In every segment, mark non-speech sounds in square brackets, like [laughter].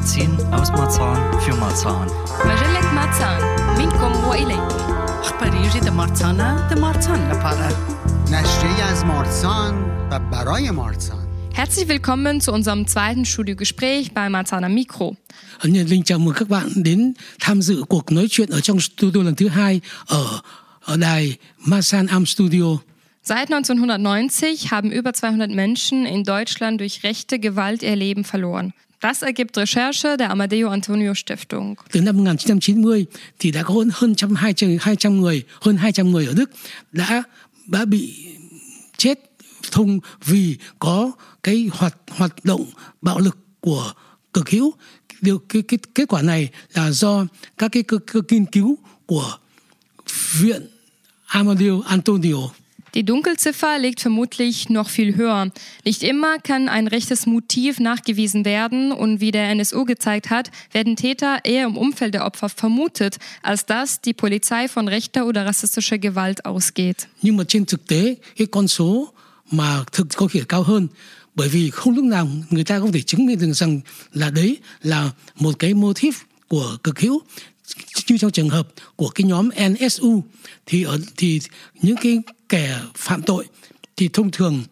Magazin aus Marzahn für Marzahn. مجلة ماتسان منكم وإليكم أخبار يجي دمارتانا دمارتان لبارا. نشریه از مارسان و برای مارسان Herzlich willkommen zu unserem zweiten Studiogespräch bei Marzana Mikro. Nhiệt Linh chào mừng các bạn đến tham dự cuộc nói chuyện ở trong studio lần thứ hai ở ở đài Masan Am Studio. Seit 1990 haben über 200 Menschen in Deutschland durch rechte Gewalt ihr Leben verloren. Das ergibt Recherche der Amadeo Antonio Stiftung. Từ năm 1990 thì đã có hơn hơn trăm hai trăm hai trăm người hơn 200 người ở Đức đã đã bị chết thông vì có cái hoạt hoạt động bạo lực của cực hữu. Điều cái, cái kết quả này là do các cái cơ, cơ nghiên cứu của viện Amadeo Antonio Die Dunkelziffer liegt vermutlich noch viel höher. Nicht immer kann ein rechtes Motiv nachgewiesen werden und wie der NSU gezeigt hat, werden Täter eher im Umfeld der Opfer vermutet, als dass die Polizei von rechter oder rassistischer Gewalt ausgeht. nhưng mà trên thực tế cái con số mà thực có thể cao hơn bởi vì không lúc nào người ta không thể như trong trường hợp của cái nhóm NSU thì ở thì những cái kẻ phạm tội thì thông thường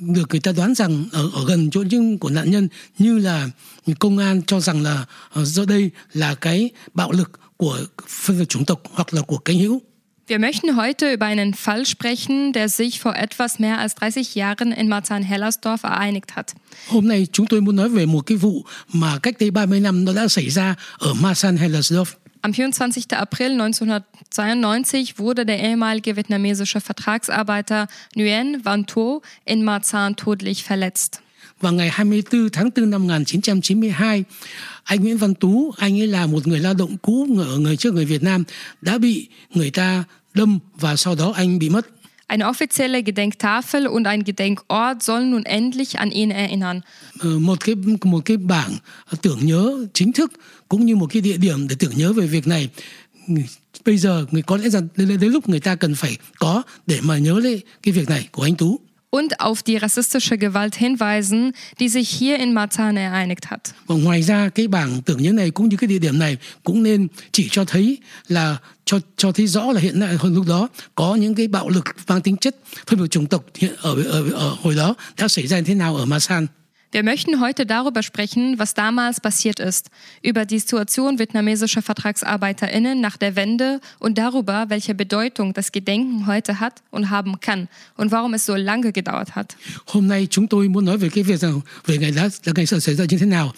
được người ta đoán rằng ở, ở gần chỗ những của nạn nhân như là công an cho rằng là ờ, do đây là cái bạo lực của phân biệt chủng tộc hoặc là của cánh hữu Wir möchten heute über einen Fall sprechen, der sich vor etwas mehr als 30 Jahren in Marzahn-Hellersdorf ereignigt hat. Hôm nay chúng tôi muốn nói về một cái vụ mà cách đây 30 năm nó đã xảy ra ở Masan Hellersdorf. Am 24. April 1992 wurde der ehemalige vietnamesische Vertragsarbeiter Nguyen Van Tho in Marzahn tödlich verletzt. Vào ngày 24 tháng 4 năm 1992, anh Nguyễn Văn Tú, anh ấy là một người lao động cũ ở người trước người Việt Nam đã bị người ta đâm và sau đó anh bị mất. Eine offizielle Gedenktafel und ein Gedenkort sollen nun endlich an ihn erinnern. Một cái một cái bảng tưởng nhớ chính thức cũng như một cái địa điểm để tưởng nhớ về việc này. Bây giờ người có lẽ rằng đến, đến lúc người ta cần phải có để mà nhớ lấy cái việc này của anh Tú. Und auf die rassistische Gewalt hinweisen, die sich hier in Marzahn ereignet hat. Và ngoài ra cái bảng tưởng nhớ này cũng như cái địa điểm này cũng nên chỉ cho thấy là cho cho thấy rõ là hiện nay hồi lúc đó có những cái bạo lực mang tính chất phân biệt chủng tộc hiện ở, ở ở hồi đó đã xảy ra như thế nào ở Masan. Wir möchten heute darüber sprechen, was damals passiert ist, über die Situation vietnamesischer VertragsarbeiterInnen nach der Wende und darüber, welche Bedeutung das Gedenken heute hat und haben kann und warum es so lange gedauert hat. Hôm nay chúng tôi muốn nói về cái việc rằng về ngày đã là ngày sự xảy ra như thế nào.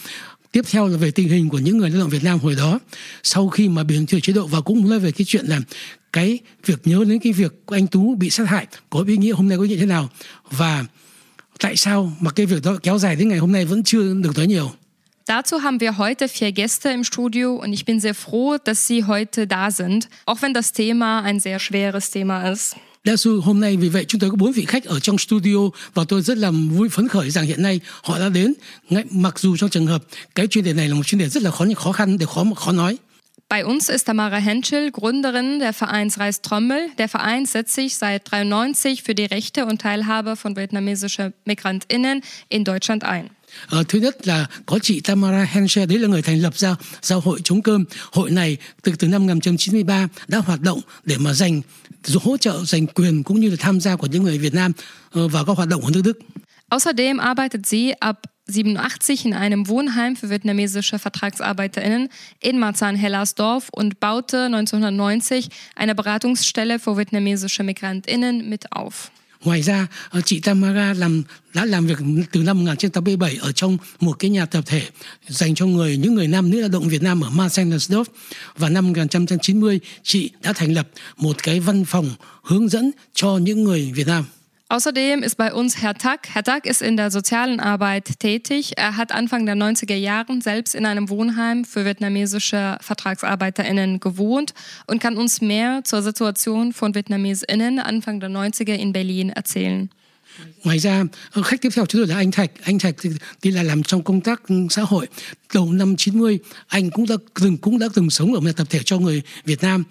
Tiếp theo là về tình hình của những người lao động Việt Nam hồi đó sau khi mà biến chuyển chế độ và cũng nói về cái chuyện là cái việc nhớ đến cái việc anh Tú bị sát hại có ý nghĩa hôm nay có nghĩa thế nào và tại sao mà cái việc đó kéo dài đến ngày hôm nay vẫn chưa được nói nhiều. Dazu haben wir heute vier Gäste im Studio und ich bin sehr froh, dass Sie heute da sind, auch wenn das Thema ein sehr schweres Thema ist. Số hôm nay vì vậy chúng tôi có bốn vị khách ở trong studio và tôi rất là vui phấn khởi rằng hiện nay họ đã đến Ngay- mặc dù trong trường hợp cái chuyên đề này là một chuyên đề rất là khó khó khăn để khó khó nói Bei uns ist Tamara Henschel, Gründerin der Vereins Reis Trommel. Der Verein setzt sich seit 93 für die Rechte und Teilhabe von vietnamesischen MigrantInnen in Deutschland ein. Thứ nhất là có chị Tamara Henscher đấy là người thành lập ra giáo hội chống cơm hội này từ từ năm 1993 đã hoạt động để mà dành hỗ trợ dành quyền cũng như là tham gia của những người Việt Nam vào các hoạt động của nước Đức Außerdem arbeitet sie ab 87 in einem Wohnheim für vietnamesische VertragsarbeiterInnen in Marzahn-Hellersdorf und baute 1990 eine Beratungsstelle für vietnamesische MigrantInnen mit auf. Ngoài ra, chị Tamara làm đã làm việc từ năm 1987 ở trong một cái nhà tập thể dành cho người những người nam nữ lao động Việt Nam ở Marseillesdorf và năm 1990 chị đã thành lập một cái văn phòng hướng dẫn cho những người Việt Nam. Außerdem ist bei uns Herr Tack. Herr Tack ist in der sozialen Arbeit tätig. Er hat Anfang der 90er Jahre selbst in einem Wohnheim für vietnamesische VertragsarbeiterInnen gewohnt und kann uns mehr zur Situation von VietnamesInnen Anfang der 90er in Berlin erzählen. Ngoài ra khách tiếp theo chúng tôi là anh Thạch anh Thạch thì, thì là làm trong công tác xã hội đầu năm 90 anh cũng đã từng cũng đã từng sống ở một tập thể cho người Việt Nam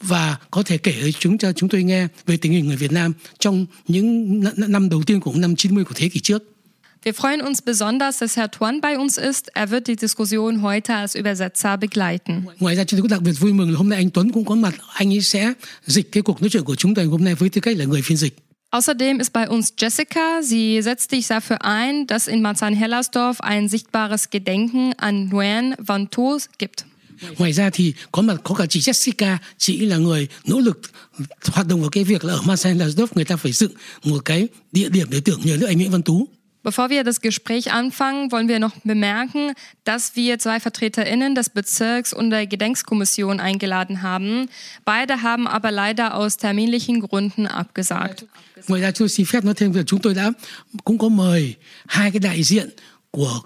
và có thể kể chúng cho chúng tôi nghe về tình hình người Việt Nam trong những năm đầu tiên của năm 90 của thế kỷ trước. Wir freuen uns besonders, dass Herr Tuan bei uns ist. Er wird die Diskussion heute als Übersetzer begleiten. Ngoài ra chúng tôi cũng đặc biệt vui mừng là hôm nay anh Tuấn cũng có mặt. Anh ấy sẽ dịch cái cuộc nói chuyện của chúng tôi hôm nay với tư cách là người phiên dịch. Außerdem ist bei uns Jessica. Sie setzt sich dafür ein, dass in Marzahn-Hellersdorf ein sichtbares Gedenken an Nguyen Van Tho gibt. Jessica Bevor wir das Gespräch anfangen, wollen wir noch bemerken, dass wir zwei VertreterInnen des Bezirks und der Gedenkskommission eingeladen haben. Beide haben aber leider aus terminlichen Gründen abgesagt. Ngoài ra tôi xin phép nói thêm việc chúng tôi đã cũng có mời hai cái đại diện của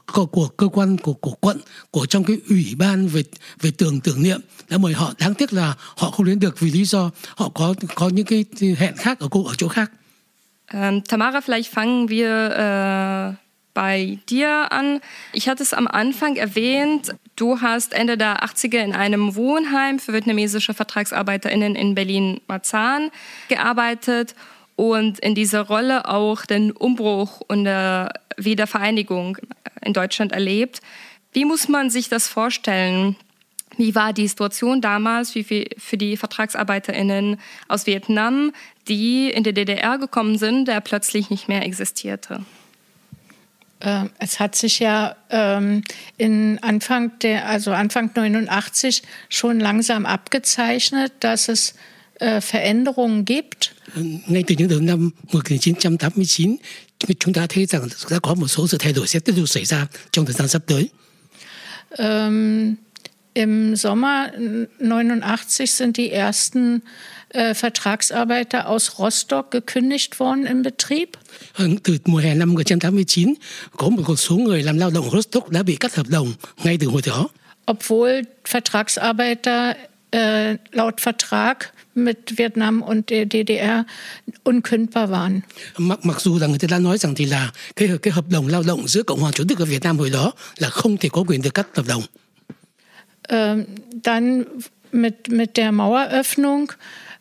là. Ähm, Tamara, vielleicht fangen wir äh, bei dir an. Ich hatte es am Anfang erwähnt, du hast Ende der 80er in einem Wohnheim für vietnamesische VertragsarbeiterInnen in Berlin-Marzahn gearbeitet und in dieser Rolle auch den Umbruch und der Wiedervereinigung in Deutschland erlebt. Wie muss man sich das vorstellen? Wie war die Situation damals für die VertragsarbeiterInnen aus Vietnam, die in die DDR gekommen sind, der plötzlich nicht mehr existierte? Ähm, es hat sich ja ähm, in Anfang der, also Anfang 89 schon langsam abgezeichnet, dass es äh, Veränderungen gibt. Ngay từ những đầu năm 1989, chúng ta thấy rằng đã có một số sự thay đổi sẽ tiếp tục xảy ra trong thời gian sắp tới. Ähm, Im Sommer 89 sind die ersten äh, Vertragsarbeiter aus Rostock gekündigt worden im Betrieb. Từ mùa hè năm 1989, có một số người làm lao động Rostock đã bị cắt hợp đồng ngay từ hồi đó. Obwohl Vertragsarbeiter äh, laut Vertrag mit Vietnam und der DDR unkündbar waren. Mặc, mặc dù là người ta nói rằng thì là cái cái hợp đồng lao động giữa Cộng hòa Chủ tịch Việt Nam hồi đó là không thể có quyền được cắt hợp đồng. Ähm, dann mit mit der Maueröffnung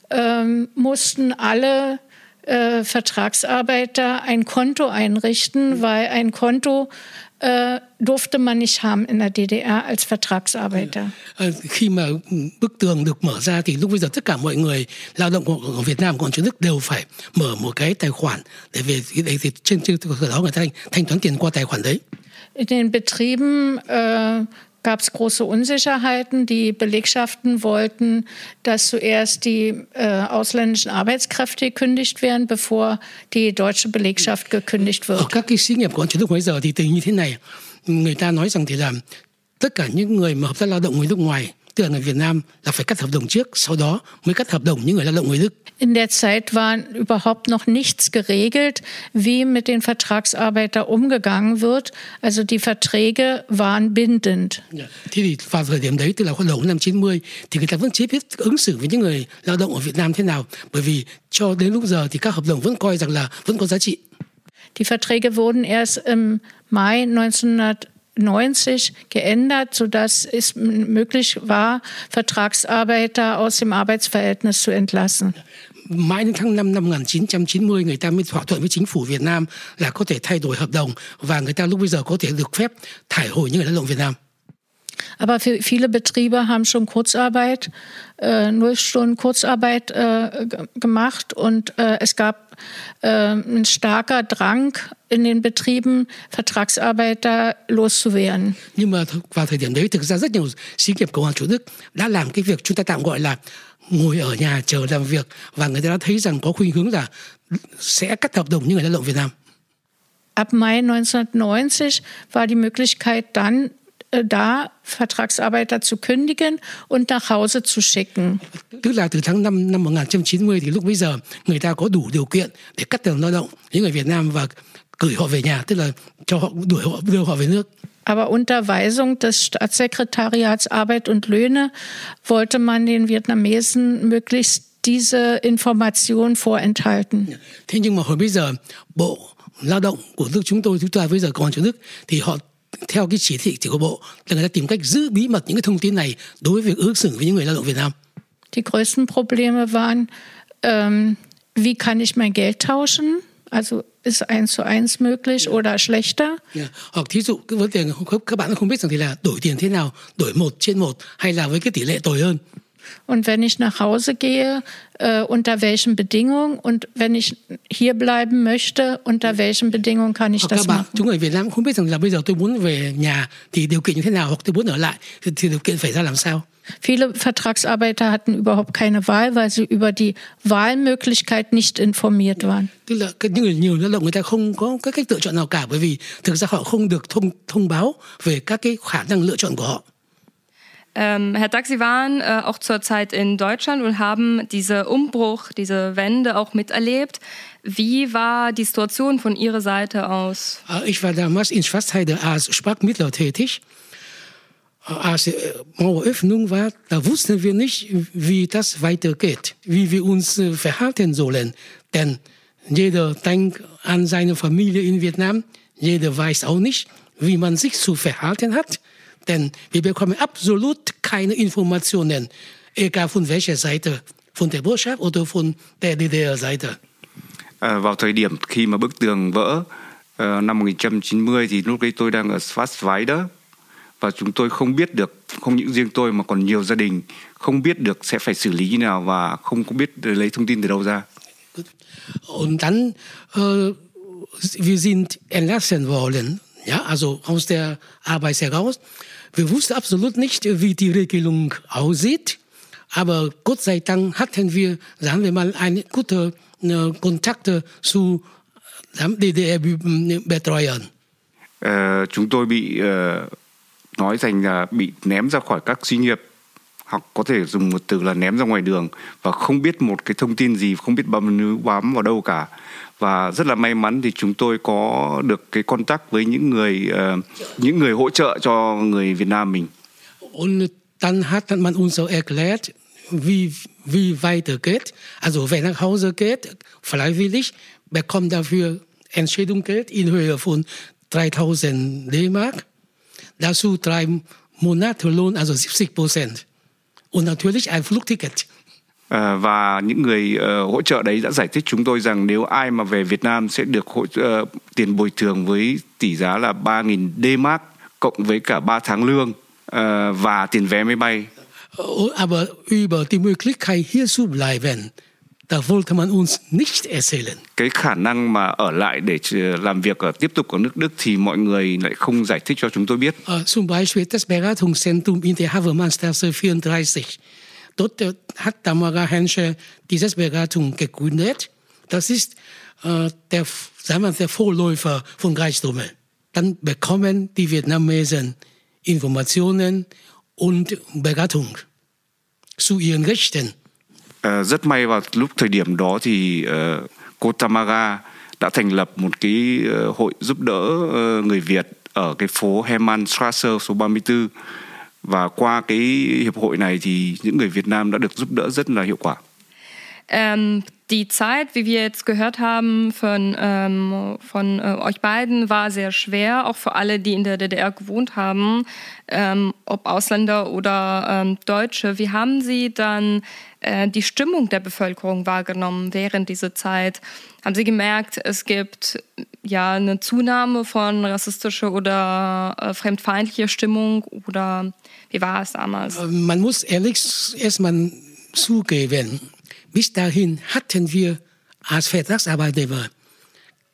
ähm, mussten alle äh, Vertragsarbeiter ein Konto einrichten, weil ein Konto äh, durfte man nicht haben in der DDR als Vertragsarbeiter. Khi mà bức tường được mở ra thì lúc bây giờ tất cả mọi người lao động của Việt Nam còn chính thức đều phải mở một cái tài khoản để về để, để trên trên cơ sở đó người ta thanh, thanh toán tiền qua tài khoản đấy. In den Betrieben äh, gab es große Unsicherheiten. Die Belegschaften wollten, dass zuerst die äh, ausländischen Arbeitskräfte gekündigt werden, bevor die deutsche Belegschaft gekündigt wird. Các là người Việt Nam là phải cắt hợp đồng trước, sau đó mới cắt hợp đồng những người lao động người Đức. In der Zeit war überhaupt noch nichts geregelt, wie mit den Vertragsarbeitern umgegangen wird. Also die Verträge waren bindend. Thế thì vào thời điểm đấy, tức là khoảng đầu năm 90, thì người ta vẫn chưa biết ứng xử với những người lao động ở Việt Nam thế nào. Bởi vì cho đến lúc giờ thì các hợp đồng vẫn coi rằng là vẫn có giá trị. Die Verträge wurden erst im Mai 1900 90 geändert, sodass es möglich war, Vertragsarbeiter aus dem Arbeitsverhältnis zu entlassen. Mãi đến tháng 5 năm 1990 người ta mới thỏa thuận với chính phủ Việt Nam là có thể thay đổi hợp đồng và người ta lúc bây giờ có thể được phép thải hồi những người lao động Việt Nam. Aber viele Betriebe haben schon Kurzarbeit, äh, null Stunden Kurzarbeit äh, gemacht und äh, es gab äh, ein starker Drang in den Betrieben, Vertragsarbeiter loszuwerden. Nhưng mà vào thời điểm đấy thực ra rất nhiều xí nghiệp Cộng hòa Chủ Đức đã làm cái việc chúng ta tạm gọi là ngồi ở nhà chờ làm việc và người ta đã thấy rằng có khuynh hướng là sẽ cắt hợp đồng những người lao động Việt Nam. Ab Mai 1990 war die Möglichkeit dann da Vertragsarbeiter zu kündigen und nach Hause zu schicken. Tức là từ tháng 5 năm 1990 thì lúc bây giờ người ta có đủ điều kiện để cắt tiền lao động những người Việt Nam và gửi họ về nhà, tức là cho họ đuổi họ đưa họ về nước. Aber unter Weisung des Staatssekretariats Arbeit und Löhne wollte man den Vietnamesen möglichst diese Information vorenthalten. Thế nhưng mà hồi bây giờ Bộ Lao động của nước chúng tôi, chúng ta bây giờ còn trong nước thì họ theo cái chỉ thị của Bộ là người ta tìm cách giữ bí mật những cái thông tin này đối với việc ứng xử với những người lao động Việt Nam. Die größten Probleme waren, ähm, wie kann ich mein Geld tauschen? Also ist eins zu eins möglich oder schlechter? Yeah. Hoặc thí dụ cái vấn đề các bạn không biết rằng thì là đổi tiền thế nào, đổi một trên một hay là với cái tỷ lệ tồi hơn. Und wenn ich nach Hause gehe, äh, unter welchen Bedingungen und wenn ich hier bleiben möchte, unter welchen Bedingungen kann ich Hoặc das machen? chúng người Việt Nam không biết rằng là bây giờ tôi muốn về nhà thì điều kiện như thế nào hoặc tôi muốn ở lại thì, thì điều kiện phải ra làm sao. Viele Vertragsarbeiter hatten überhaupt keine Wahl, weil sie über die Wahlmöglichkeit nicht informiert waren. Tức là những người nhiều lao động người ta không có cái cách lựa chọn nào cả bởi vì thực ra họ không được thông thông báo về các cái khả năng lựa chọn của họ. Ähm, Herr Dack, Sie waren äh, auch zur Zeit in Deutschland und haben diese Umbruch, diese Wende auch miterlebt. Wie war die Situation von Ihrer Seite aus? Äh, Ich war damals in Schwarzheide als Sprachmittler tätig. Äh, Als äh, Maueröffnung war, da wussten wir nicht, wie das weitergeht, wie wir uns äh, verhalten sollen. Denn jeder denkt an seine Familie in Vietnam, jeder weiß auch nicht, wie man sich zu verhalten hat. Denn wir bekommen absolut keine Informationen, egal von welcher Seite, von der Botschaft oder von der DDR-Seite. À, vào thời điểm khi mà bức tường vỡ ờ, năm 1990 thì lúc đấy tôi đang ở Schwarzwälder và chúng tôi không biết được không những riêng tôi mà còn nhiều gia đình không biết được sẽ phải xử lý như nào và không có biết lấy thông tin từ đâu ra. Und dann, äh, wir sind entlassen worden, ja, also aus der Arbeit heraus. Wir wussten absolut nicht, wie die Regelung aussieht. Aber Gott sei Dank hatten wir, sagen wir mal, eine gute äh, Kontakte zu DDR-Betreuern. Ờ, chúng tôi bị ờ, nói rằng là bị ném ra khỏi các xí nghiệp hoặc có thể dùng một từ là ném ra ngoài đường và không biết một cái thông tin gì không biết bám bám vào đâu cả và rất là may mắn thì chúng tôi có được cái contact với những người uh, những người hỗ trợ cho người Việt Nam mình Und dann hat man uns so erklärt, wie, wie weitergeht. Also wer nach Hause geht, freiwillig, bekommt dafür Entschädigungsgeld in Höhe von 3000 D-Mark. Dazu drei Monate Lohn, also 70 Prozent. Und natürlich ein Flugticket. Ờ, và những người ờ, hỗ trợ đấy đã giải thích chúng tôi rằng nếu ai mà về Việt Nam sẽ được hỗ ờ, tiền bồi thường với tỷ giá là 3.000 D-Mark cộng với cả 3 tháng lương và tiền vé máy bay. Aber über die Möglichkeit, hier zu bleiben, da wollte man uns nicht erzählen. cái khả năng mà ở lại để làm việc ở tiếp tục ở nước Đức thì mọi người lại không giải thích cho chúng tôi biết. Äh, zum Beispiel das Beratungszentrum in der Havermannstraße 34. Dort hat Tamara Hensche dieses Beratung gegründet. Das ist äh, der, sagen wir, der Vorläufer von Reichstummel. Dann bekommen die Vietnamesen Informationen und Beratung zu ihren Rechten. Ờ, rất may vào lúc thời điểm đó thì uh, cô Tamaga đã thành lập một cái uh, hội giúp đỡ uh, người Việt ở cái phố Hermannstrasse số 34 và qua cái hiệp hội này thì những người Việt Nam đã được giúp đỡ rất là hiệu quả. Ähm, die Zeit, wie wir jetzt gehört haben von, ähm, von äh, euch beiden, war sehr schwer, auch für alle, die in der DDR gewohnt haben, ähm, ob Ausländer oder ähm, Deutsche. Wie haben Sie dann äh, die Stimmung der Bevölkerung wahrgenommen während dieser Zeit? Haben Sie gemerkt, es gibt ja eine Zunahme von rassistischer oder äh, fremdfeindlicher Stimmung oder wie war es damals? Äh, Man muss ehrlich erstmal zugeben, bis dahin hatten wir als Vertragsarbeitnehmer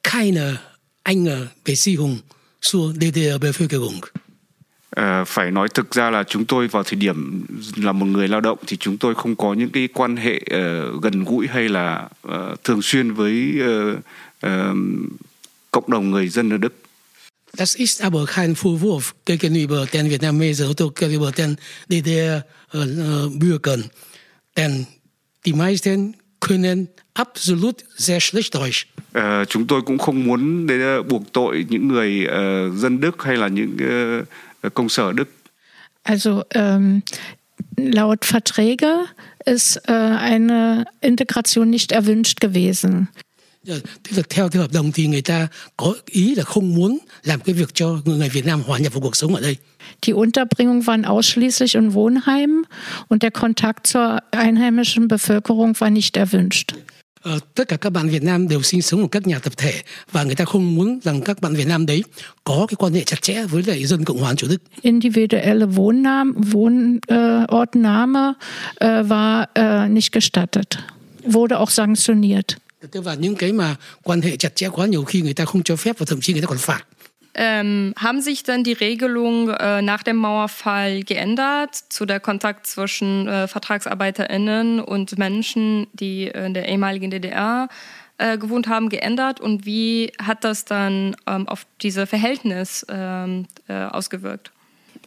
keine enge Beziehung zur DDR-Bevölkerung. Ờ, phải nói thực ra là chúng tôi vào thời điểm là một người lao động thì chúng tôi không có những cái quan hệ ờ, gần gũi hay là ờ, thường xuyên với ờ, ờ, cộng đồng người dân ở Đức. Das ist aber kein Vorwurf gegenüber den Vietnamesen oder gegenüber den DDR-Bürgern. Denn die meisten können absolut sehr schlecht Deutsch. Uh, chúng tôi cũng không muốn để buộc tội những người uh, dân Đức hay là những uh, công sở Đức. Also ähm, laut Verträge ist äh, eine Integration nicht erwünscht gewesen. Tức là theo theo hợp đồng thì người ta có ý là không muốn làm cái việc cho người Việt Nam hòa nhập vào cuộc sống ở đây. Die Unterbringung waren ausschließlich in Wohnheimen und der Kontakt zur einheimischen Bevölkerung war nicht erwünscht. Tất cả các bạn Việt Nam đều sinh sống ở các nhà tập thể và người ta không muốn rằng các bạn Việt Nam đấy có cái quan hệ chặt chẽ với lại dân Cộng hòa Chủ Đức. Individuelle Wohnnahme, Wohnortnahme äh, war äh, nicht gestattet, wurde auch sanktioniert. Tức là những cái mà quan hệ chặt chẽ quá nhiều khi người ta không cho phép và thậm chí người ta còn phạt. Ähm, haben sich dann die Regelungen äh, nach dem Mauerfall geändert zu der Kontakt zwischen äh, VertragsarbeiterInnen und Menschen, die in der ehemaligen DDR äh, gewohnt haben, geändert? Und wie hat das dann ähm, auf dieses Verhältnis ähm, äh, ausgewirkt?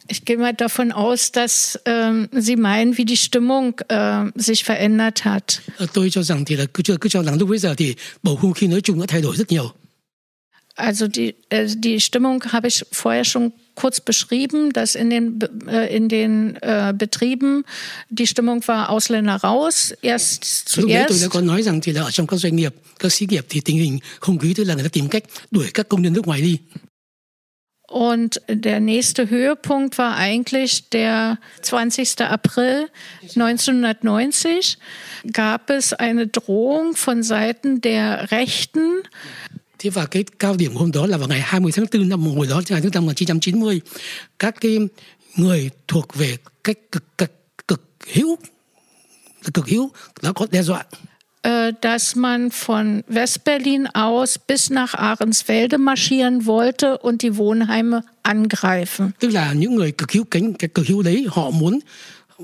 Ich gehe mal davon aus, dass ähm, Sie meinen, wie die Stimmung äh, sich verändert hat. Tôi cho rằng thì là cứ cho cứ cho rằng lúc bây giờ thì bầu không khí nói chung đã thay đổi rất nhiều. Also die, äh, die Stimmung habe ich vorher schon kurz beschrieben, dass in den, äh, in den äh, Betrieben die Stimmung war Ausländer raus. Erst tôi zuerst. đã có nói rằng thì là ở trong các doanh nghiệp, các xí nghiệp thì tình hình không khí tức là người ta tìm cách đuổi các công nhân nước ngoài đi. Und der nächste Höhepunkt war eigentlich der 20. April 1990. Gab es eine Drohung von Seiten der Rechten, Thế và cái cao điểm hôm đó là vào ngày 20 tháng 4 năm hồi đó ngày tháng 5 1990 các cái người thuộc về cách cực cực cực hữu cực hữu đã có đe dọa äh, dass man von Westberlin aus bis nach Ahrensfelde marschieren wollte und die Wohnheime angreifen. tức là những người cực hữu cánh cái cực hữu đấy họ muốn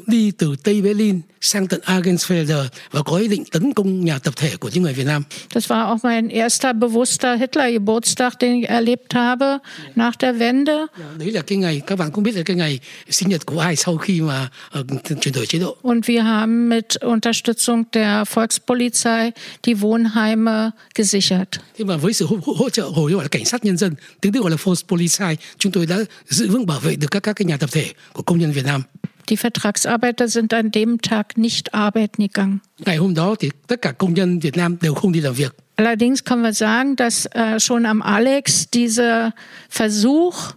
đi từ Tây Berlin sang tận Argensfelder và có ý định tấn công nhà tập thể của những người Việt Nam. Das war auch mein erster bewusster Hitler-Geburtstag, den ich erlebt habe nach der Wende. Đấy là cái ngày các bạn cũng biết là cái ngày sinh nhật của ai sau khi mà uh, chuyển đổi chế độ. Und wir haben mit Unterstützung der Volkspolizei die Wohnheime gesichert. Thế mà với sự hỗ, hỗ trợ hồi gọi là cảnh sát nhân dân, tiếng Đức gọi là Volkspolizei, chúng tôi đã giữ vững bảo vệ được các các cái nhà tập thể của công nhân Việt Nam. Die Vertragsarbeiter sind an dem Tag nicht arbeiten gegangen. Ngày hôm đó thì tất cả công nhân Việt Nam đều không đi làm việc. Allerdings können wir sagen, dass äh, schon am Alex dieser Versuch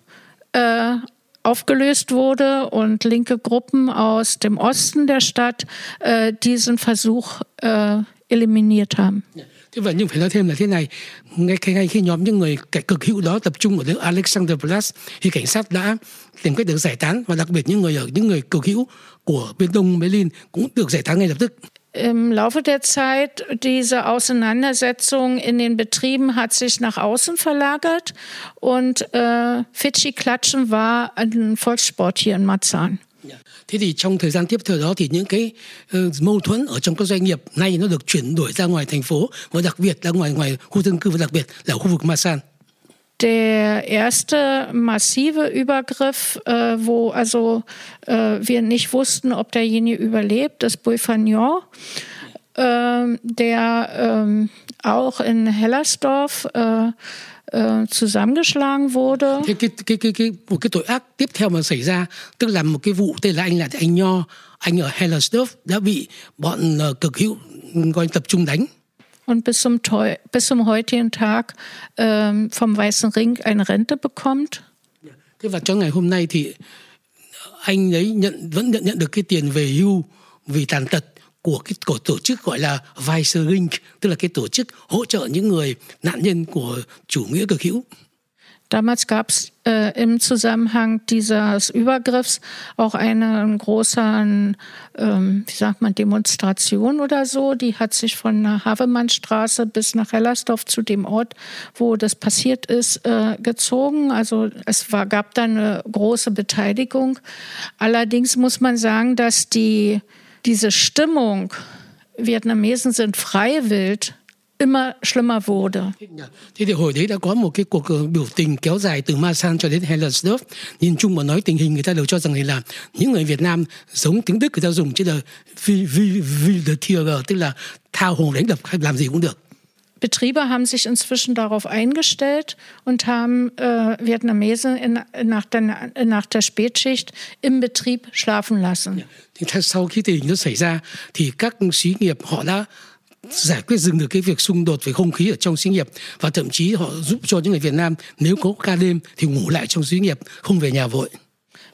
äh, aufgelöst wurde und linke Gruppen aus dem Osten der Stadt äh, diesen Versuch äh, eliminiert haben. Thế và nhưng phải nói thêm là thế này, ngay, ngay khi nhóm những người kẻ cực hữu đó tập trung ở nơi Alexanderplatz thì cảnh sát đã tìm cách được giải tán và đặc biệt những người ở những người cực hữu của bên đông Berlin cũng được giải tán ngay lập tức. Im Laufe der Zeit, diese Auseinandersetzung in den Betrieben hat sich nach außen verlagert und äh, Fidschi-Klatschen war ein Volkssport hier in Marzahn. Thế thì trong thời gian tiếp theo đó thì những cái uh, mâu thuẫn ở trong các doanh nghiệp nay nó được chuyển đổi ra ngoài thành phố và đặc biệt ra ngoài ngoài khu dân cư và đặc biệt là khu vực Masan. Der erste massive Übergriff, äh, wo also äh, wir nicht wussten, ob derjenige überlebt, ist Boifagnon, äh, der ähm, auch in Hellersdorf äh, zusammengeschlagen wurde. Thế cái, cái, cái, cái, một cái tội ác tiếp theo mà xảy ra tức là một cái vụ tên là anh là anh Nho anh ở Hellersdorf đã bị bọn uh, cực hữu gọi tập trung đánh und bis zum, bis zum heutigen Tag ähm, vom Weißen Ring eine Rente bekommt. Thế và cho ngày hôm nay thì anh ấy nhận vẫn nhận nhận được cái tiền về hưu vì tàn tật của cái của tổ chức gọi là Weißer Ring, tức là cái tổ chức hỗ trợ những người nạn nhân của chủ nghĩa cực hữu. Damals gab es äh, im Zusammenhang dieses Übergriffs auch eine große, ähm, wie sagt man, Demonstration oder so. Die hat sich von der Havemannstraße bis nach Hellersdorf zu dem Ort, wo das passiert ist, äh, gezogen. Also es war, gab da eine große Beteiligung. Allerdings muss man sagen, dass die, diese Stimmung, Vietnamesen sind freiwillig, immer schlimmer wurde. Thế thì hồi đấy đã có một cái cuộc ờ, biểu tình kéo dài từ Masan cho đến Hellersdorf. Nhìn chung mà nói tình hình người ta đều cho rằng là những người Việt Nam giống tiếng Đức người ta dùng chứ là vi vi vi the Tiere, tức là tha hồ đánh đập làm gì cũng được. Betriebe haben sich inzwischen darauf eingestellt und haben äh, Vietnamesen in, nach, der, nach der Spätschicht im Betrieb schlafen lassen. Thì theo- sau khi tình nó xảy ra thì các xí nghiệp họ đã giải quyết dừng được cái việc xung đột về không khí ở trong xí nghiệp và thậm chí họ giúp cho những người Việt Nam nếu có ca đêm thì ngủ lại trong xí nghiệp không về nhà vội.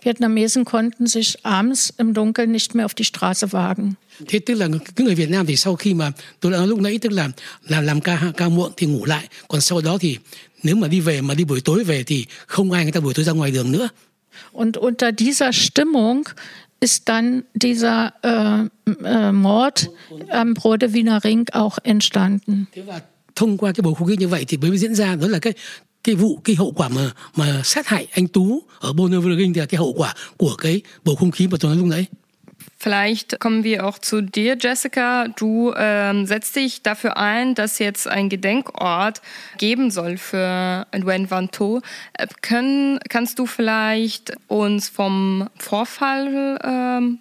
Vietnamesen konnten sich abends im Dunkeln nicht mehr auf die Straße wagen. thế tức là cái người Việt Nam thì sau khi mà tôi đã nói lúc nãy tức là là làm ca ca muộn thì ngủ lại còn sau đó thì nếu mà đi về mà đi buổi tối về thì không ai người ta buổi tối ra ngoài đường nữa Und unter dieser Stimmung ist dann dieser äh, äh, Mord am Brode Wiener Ring auch entstanden. thế và thông qua cái bầu không khí như vậy thì mới diễn ra đó là cái cái vụ cái hậu quả mà mà sát hại anh Tú ở Bonneville là cái hậu quả của cái bầu không khí mà tôi nói lúc nãy Vielleicht kommen wir auch zu dir, Jessica. Du ähm, setzt dich dafür ein, dass jetzt ein Gedenkort geben soll für Nguyen Van Tho. Äh, können, kannst du vielleicht uns vom Vorfall ähm,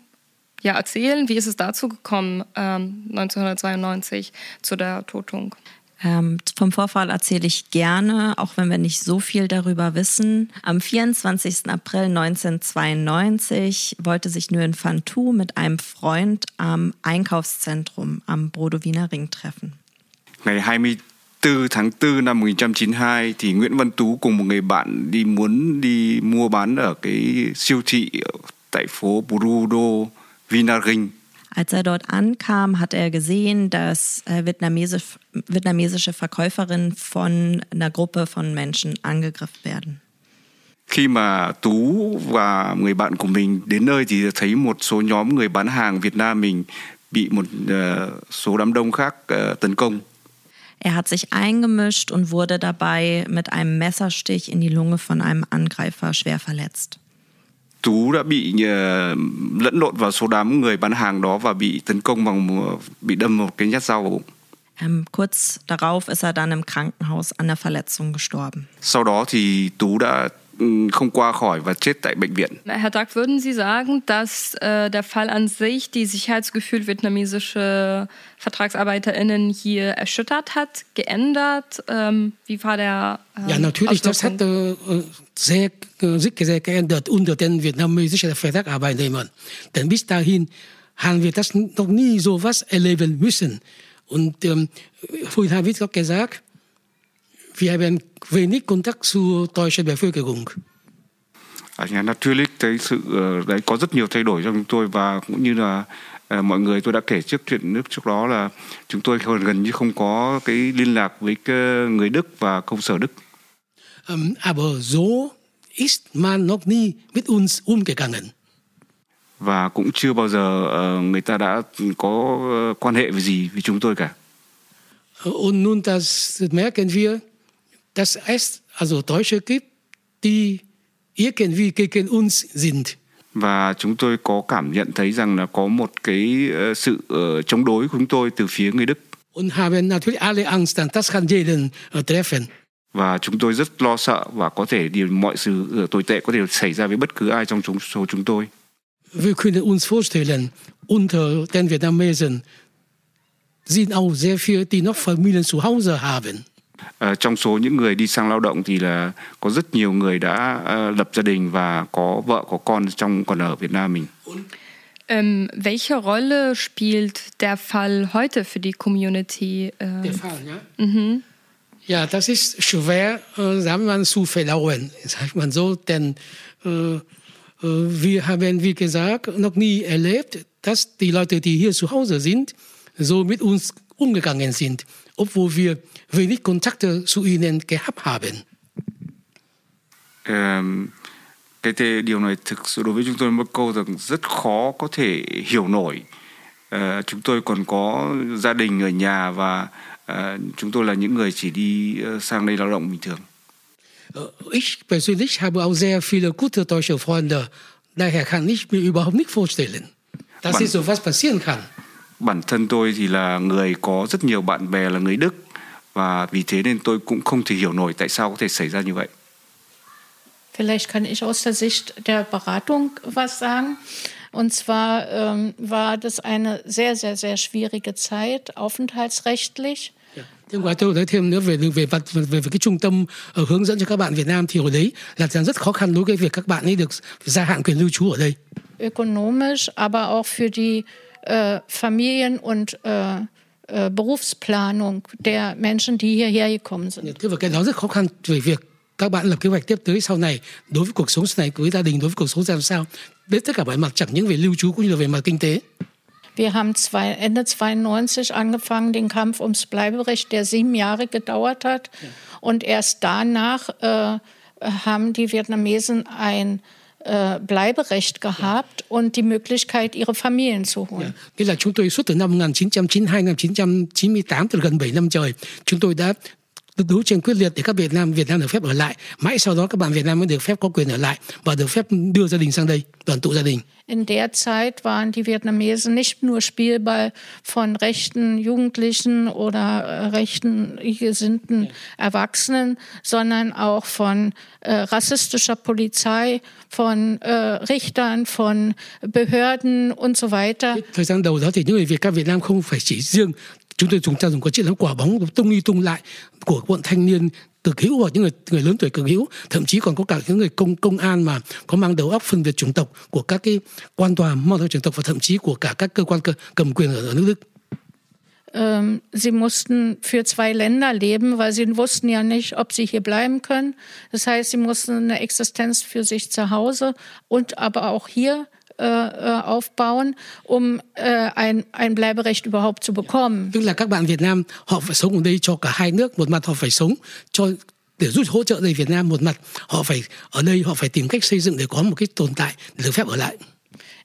ja, erzählen? Wie ist es dazu gekommen, ähm, 1992 zu der Totung? Ähm, vom Vorfall erzähle ich gerne, auch wenn wir nicht so viel darüber wissen. Am 24. April 1992 wollte sich Nguyen Van Thu mit einem Freund am Einkaufszentrum am Brodowiner Ring treffen. Ngày 24 tháng 4 năm 1992 thì Nguyễn Văn Tú cùng một người bạn đi muốn đi mua bán ở cái siêu thị tại phố Brudo Vinaring. Als er dort ankam, hat er gesehen, dass äh, vietnamesisch, vietnamesische Verkäuferinnen von einer Gruppe von Menschen angegriffen werden. Khi mà Tú và người bạn của mình đến nơi thì thấy một số nhóm người bán hàng Việt Nam mình bị một số đám đông khác tấn công. Er hat sich eingemischt und wurde dabei mit einem Messerstich in die Lunge von einem Angreifer schwer verletzt. Tú đã bị ờ, lẫn lộn vào số đám người bán hàng đó và bị tấn công bằng bị đâm một cái nhát dao vào bụng. Ähm, kurz darauf ist er dann im Krankenhaus an der Verletzung gestorben. Sau đó thì Tú đã không qua khỏi và chết tại bệnh viện. Herr Dack, würden Sie sagen, dass äh, der Fall an sich die Sicherheitsgefühl vietnamesische VertragsarbeiterInnen hier erschüttert hat, geändert? Ähm, wie war der ähm, ja natürlich das hat äh, sehr äh, sich sehr geändert unter den vietnamesischen Vertragsarbeitern denn bis dahin haben wir das noch nie so was erleben müssen und ähm, vorhin habe ich doch gesagt wir haben wenig Kontakt zur deutschen Bevölkerung nhà Natürlich cái sự ờ, đấy có rất nhiều thay đổi trong chúng tôi và cũng như là ờ, mọi người tôi đã kể trước chuyện nước trước đó là chúng tôi gần gần như không có cái liên lạc với cái người Đức và công sở Đức. ähm, aber so ist man noch nie mit uns umgegangen và cũng chưa bao giờ ờ, người ta đã có quan hệ với gì với chúng tôi cả. Und nun das merken wir, dass es also Deutsche gibt, die irgendwie gegen uns sind. Và chúng tôi có cảm nhận thấy rằng là có một cái ờ, sự ờ, chống đối của chúng tôi từ phía người Đức Und haben natürlich alle Angst, denn das kann jeden äh, treffen. và chúng tôi rất lo sợ và có thể điều mọi sự ờ, tồi tệ có thể xảy ra với bất cứ ai trong chúng số chúng tôi. Wir können uns vorstellen, unter den Vietnamesen sind auch sehr viele, die noch Familien zu Hause haben. Ờ, trong số những người đi sang lao động thì là có rất nhiều người đã ờ, lập gia đình và có vợ có con trong còn ở Việt Nam mình. Ähm, welche Rolle spielt der Fall heute für die Community? Äh, Der Fall, ja? Ja, das ist schwer, äh, sagen wir zu verdauen, sagt man so, denn äh, äh, wir haben, wie gesagt, noch nie erlebt, dass die Leute, die hier zu Hause sind, so mit uns umgegangen sind, obwohl wir wenig Kontakte zu ihnen gehabt haben. Ờ, cái thế, điều này thực sự đối với chúng tôi một câu rằng rất khó có thể hiểu nổi. Ờ, chúng tôi còn có gia đình ở nhà và ờ, chúng tôi là những người chỉ đi ờ, sang đây lao động bình thường. Ich persönlich habe auch sehr viele gute deutsche Freunde, daher kann ich mir überhaupt nicht vorstellen, dass es so was passieren kann. Bản thân tôi thì là người có rất nhiều bạn bè là người Đức và vì thế nên tôi cũng không thể hiểu nổi tại sao có thể xảy ra như vậy. Vielleicht kann ich aus der Sicht der Beratung was sagen. Und zwar ähm, war das eine sehr, sehr, sehr schwierige Zeit, aufenthaltsrechtlich. Thêm qua tôi nói thêm nữa về về về, về, về cái trung tâm uh, hướng dẫn cho các bạn Việt Nam thì hồi đấy là rất khó khăn đối với việc các bạn ấy được gia hạn quyền lưu trú ở đây. Ökonomisch, aber auch für die äh, Familien und äh, äh, Berufsplanung der Menschen, die hierher gekommen sind. Thế và cái đó rất khó khăn về việc các bạn lập kế hoạch tiếp tới sau này đối với cuộc sống sau này với gia đình đối với cuộc sống ra sao đến tất cả mọi mặt chẳng những về lưu trú cũng như là về mặt kinh tế. Wir haben zwei, Ende 92 angefangen, den Kampf ums Bleiberecht, der sieben Jahre gedauert hat. Und erst danach äh, haben die Vietnamesen ein äh, Bleiberecht gehabt und die Möglichkeit, ihre Familien zu holen. Nghĩa là chúng tôi suốt từ năm 1992 1998 từ gần 7 năm trời, chúng tôi đã đấu tranh quyết liệt để các Việt Nam Việt Nam được phép ở lại. Mãi sau đó các bạn Việt Nam mới được phép có quyền ở lại và được phép đưa gia đình sang đây, đoàn tụ gia đình. In der Zeit waren die Vietnamesen nicht nur Spielball von rechten Jugendlichen oder äh, rechten gesinnten Erwachsenen, sondern auch von äh, rassistischer Polizei, von äh, Richtern, von Behörden und so weiter. Thời gian đầu đó thì những người Việt các Việt Nam không phải chỉ riêng chúng tôi chúng ta dùng có chuyện lá quả bóng tung đi tung lại của bọn thanh niên cực hữu hoặc những người người lớn tuổi cực hữu thậm chí còn có cả những người công công an mà có mang đầu óc phân biệt chủng tộc của các cái quan tòa mang theo chủng tộc và thậm chí của cả các cơ quan cơ, cầm quyền ở, ở nước Đức ähm, sie mussten für zwei Länder leben, weil sie wussten ja nicht, ob sie hier bleiben können. Das heißt, sie mussten eine Existenz für sich zu Hause und aber auch hier äh aufbauen, um äh, ein, ein Bleiberecht überhaupt zu bekommen. Tức là các bạn Việt Nam họ phải sống ở đây cho cả hai nước, một mặt họ phải sống cho để giúp hỗ trợ người Việt Nam, một mặt họ phải ở đây họ phải tìm cách xây dựng để có một cái tồn tại được phép ở lại.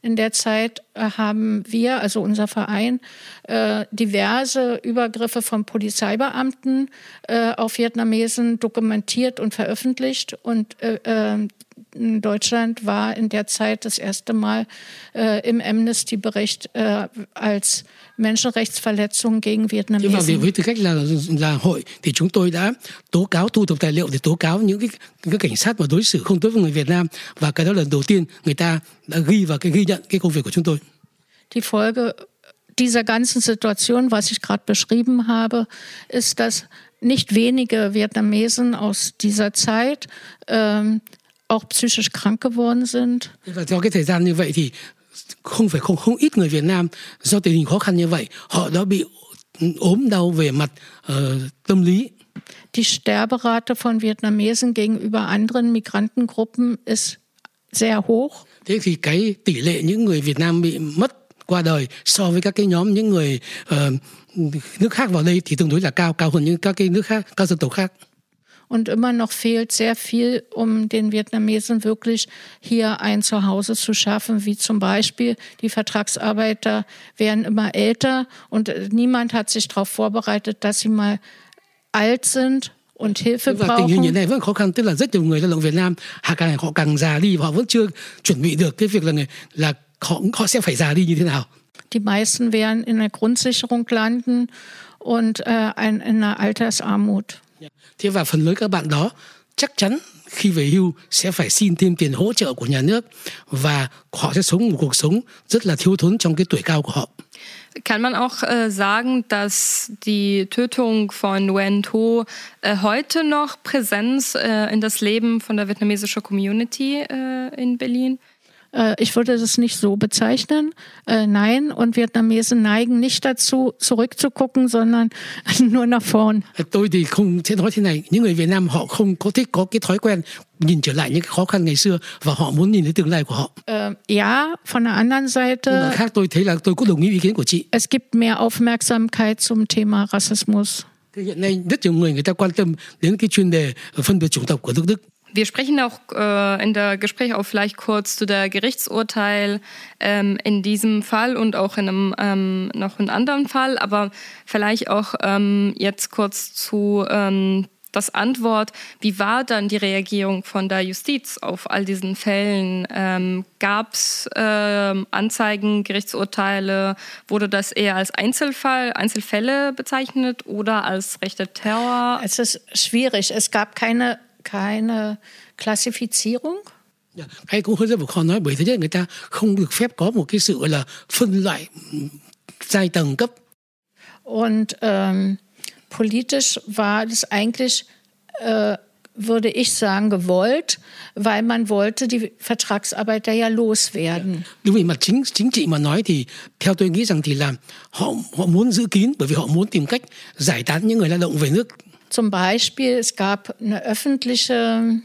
In der Zeit äh, haben wir, also unser Verein, äh, diverse Übergriffe von Polizeibeamten äh, auf Vietnamesen dokumentiert und veröffentlicht. Und Deutschland war in der Zeit das erste Mal im Amnesty-Bericht als Menschenrechtsverletzung gegen Vietnamesen. Nhưng mà với tư cách là là hội thì chúng tôi đã tố cáo thu thập tài liệu để tố cáo những cái, cái cảnh sát mà đối xử không tốt với người Việt Nam và cái đó lần đầu tiên người ta đã ghi vào cái ghi nhận cái công việc của chúng tôi. Die Folge dieser ganzen Situation, was ich gerade beschrieben habe, ist, dass nicht wenige Vietnamesen aus dieser Zeit ähm, auch psychisch krank geworden sind. Và theo cái thời gian như vậy thì không phải không không ít người Việt Nam do tình hình khó khăn như vậy họ đã bị ốm đau về mặt uh, tâm lý. Die Sterberate von Vietnamesen gegenüber anderen Migrantengruppen ist sehr hoch. Thế thì cái tỷ lệ những người Việt Nam bị mất qua đời so với các cái nhóm những người uh, nước khác vào đây thì tương đối là cao cao hơn những các cái nước khác các dân tộc khác. Und immer noch fehlt sehr viel, um den Vietnamesen wirklich hier ein Zuhause zu schaffen, wie zum Beispiel die Vertragsarbeiter werden immer älter und niemand hat sich darauf vorbereitet, dass sie mal alt sind und Hilfe và brauchen. tình hình hiện nay vẫn khó khăn tức là rất nhiều người lao động Việt Nam họ càng họ càng già đi và họ vẫn chưa chuẩn bị được cái việc là là họ họ sẽ phải già đi như thế nào. Die meisten werden in der Grundsicherung landen und äh, ein, in einer Altersarmut. Thế và phần lớn các bạn đó chắc chắn khi về hưu sẽ phải xin thêm tiền hỗ trợ của nhà nước và họ sẽ sống một cuộc sống rất là thiếu thốn trong cái tuổi cao của họ. Kann man auch äh, sagen, dass die Tötung von Nguyen Thu äh, heute noch Präsenz äh, in das Leben von der vietnamesischen Community äh, in Berlin? Äh, ich würde das nicht so bezeichnen. Äh, nein, und Vietnamesen neigen nicht dazu, zurückzugucken, sondern [laughs] nur nach vorn. Tôi thì không sẽ nói thế này, những người Việt Nam họ không có thích có cái thói quen nhìn trở lại những cái khó khăn ngày xưa và họ muốn nhìn thấy tương lai của họ. Äh, ja, von der anderen Seite. Khác tôi thấy là tôi cũng đồng ý ý kiến của chị. Es gibt mehr Aufmerksamkeit zum Thema Rassismus. Thì hiện nay rất nhiều người người ta quan tâm đến cái chuyên đề phân biệt chủng tộc của nước Đức. Wir sprechen auch äh, in der Gespräch auch vielleicht kurz zu der Gerichtsurteil ähm, in diesem Fall und auch in einem ähm, noch einem anderen Fall, aber vielleicht auch ähm, jetzt kurz zu ähm, das Antwort. Wie war dann die Reagierung von der Justiz auf all diesen Fällen? Ähm, Gab es ähm, Anzeigen, Gerichtsurteile? Wurde das eher als Einzelfall, Einzelfälle bezeichnet oder als rechter Terror? Es ist schwierig. Es gab keine, keine Klassifizierung. Ja, hay cũng hơi rất khó nói bởi thứ nhất người ta không được phép có một cái sự gọi là phân loại giai tầng cấp. Und ähm, politisch war das eigentlich, äh, würde ich sagen, gewollt, weil man wollte die Vertragsarbeiter ja loswerden. Đúng vì mặt chính chính trị mà nói thì theo tôi nghĩ rằng thì là họ họ muốn giữ kín bởi vì họ muốn tìm cách giải tán những người lao động về nước. Zum Beispiel, es gab eine öffentliche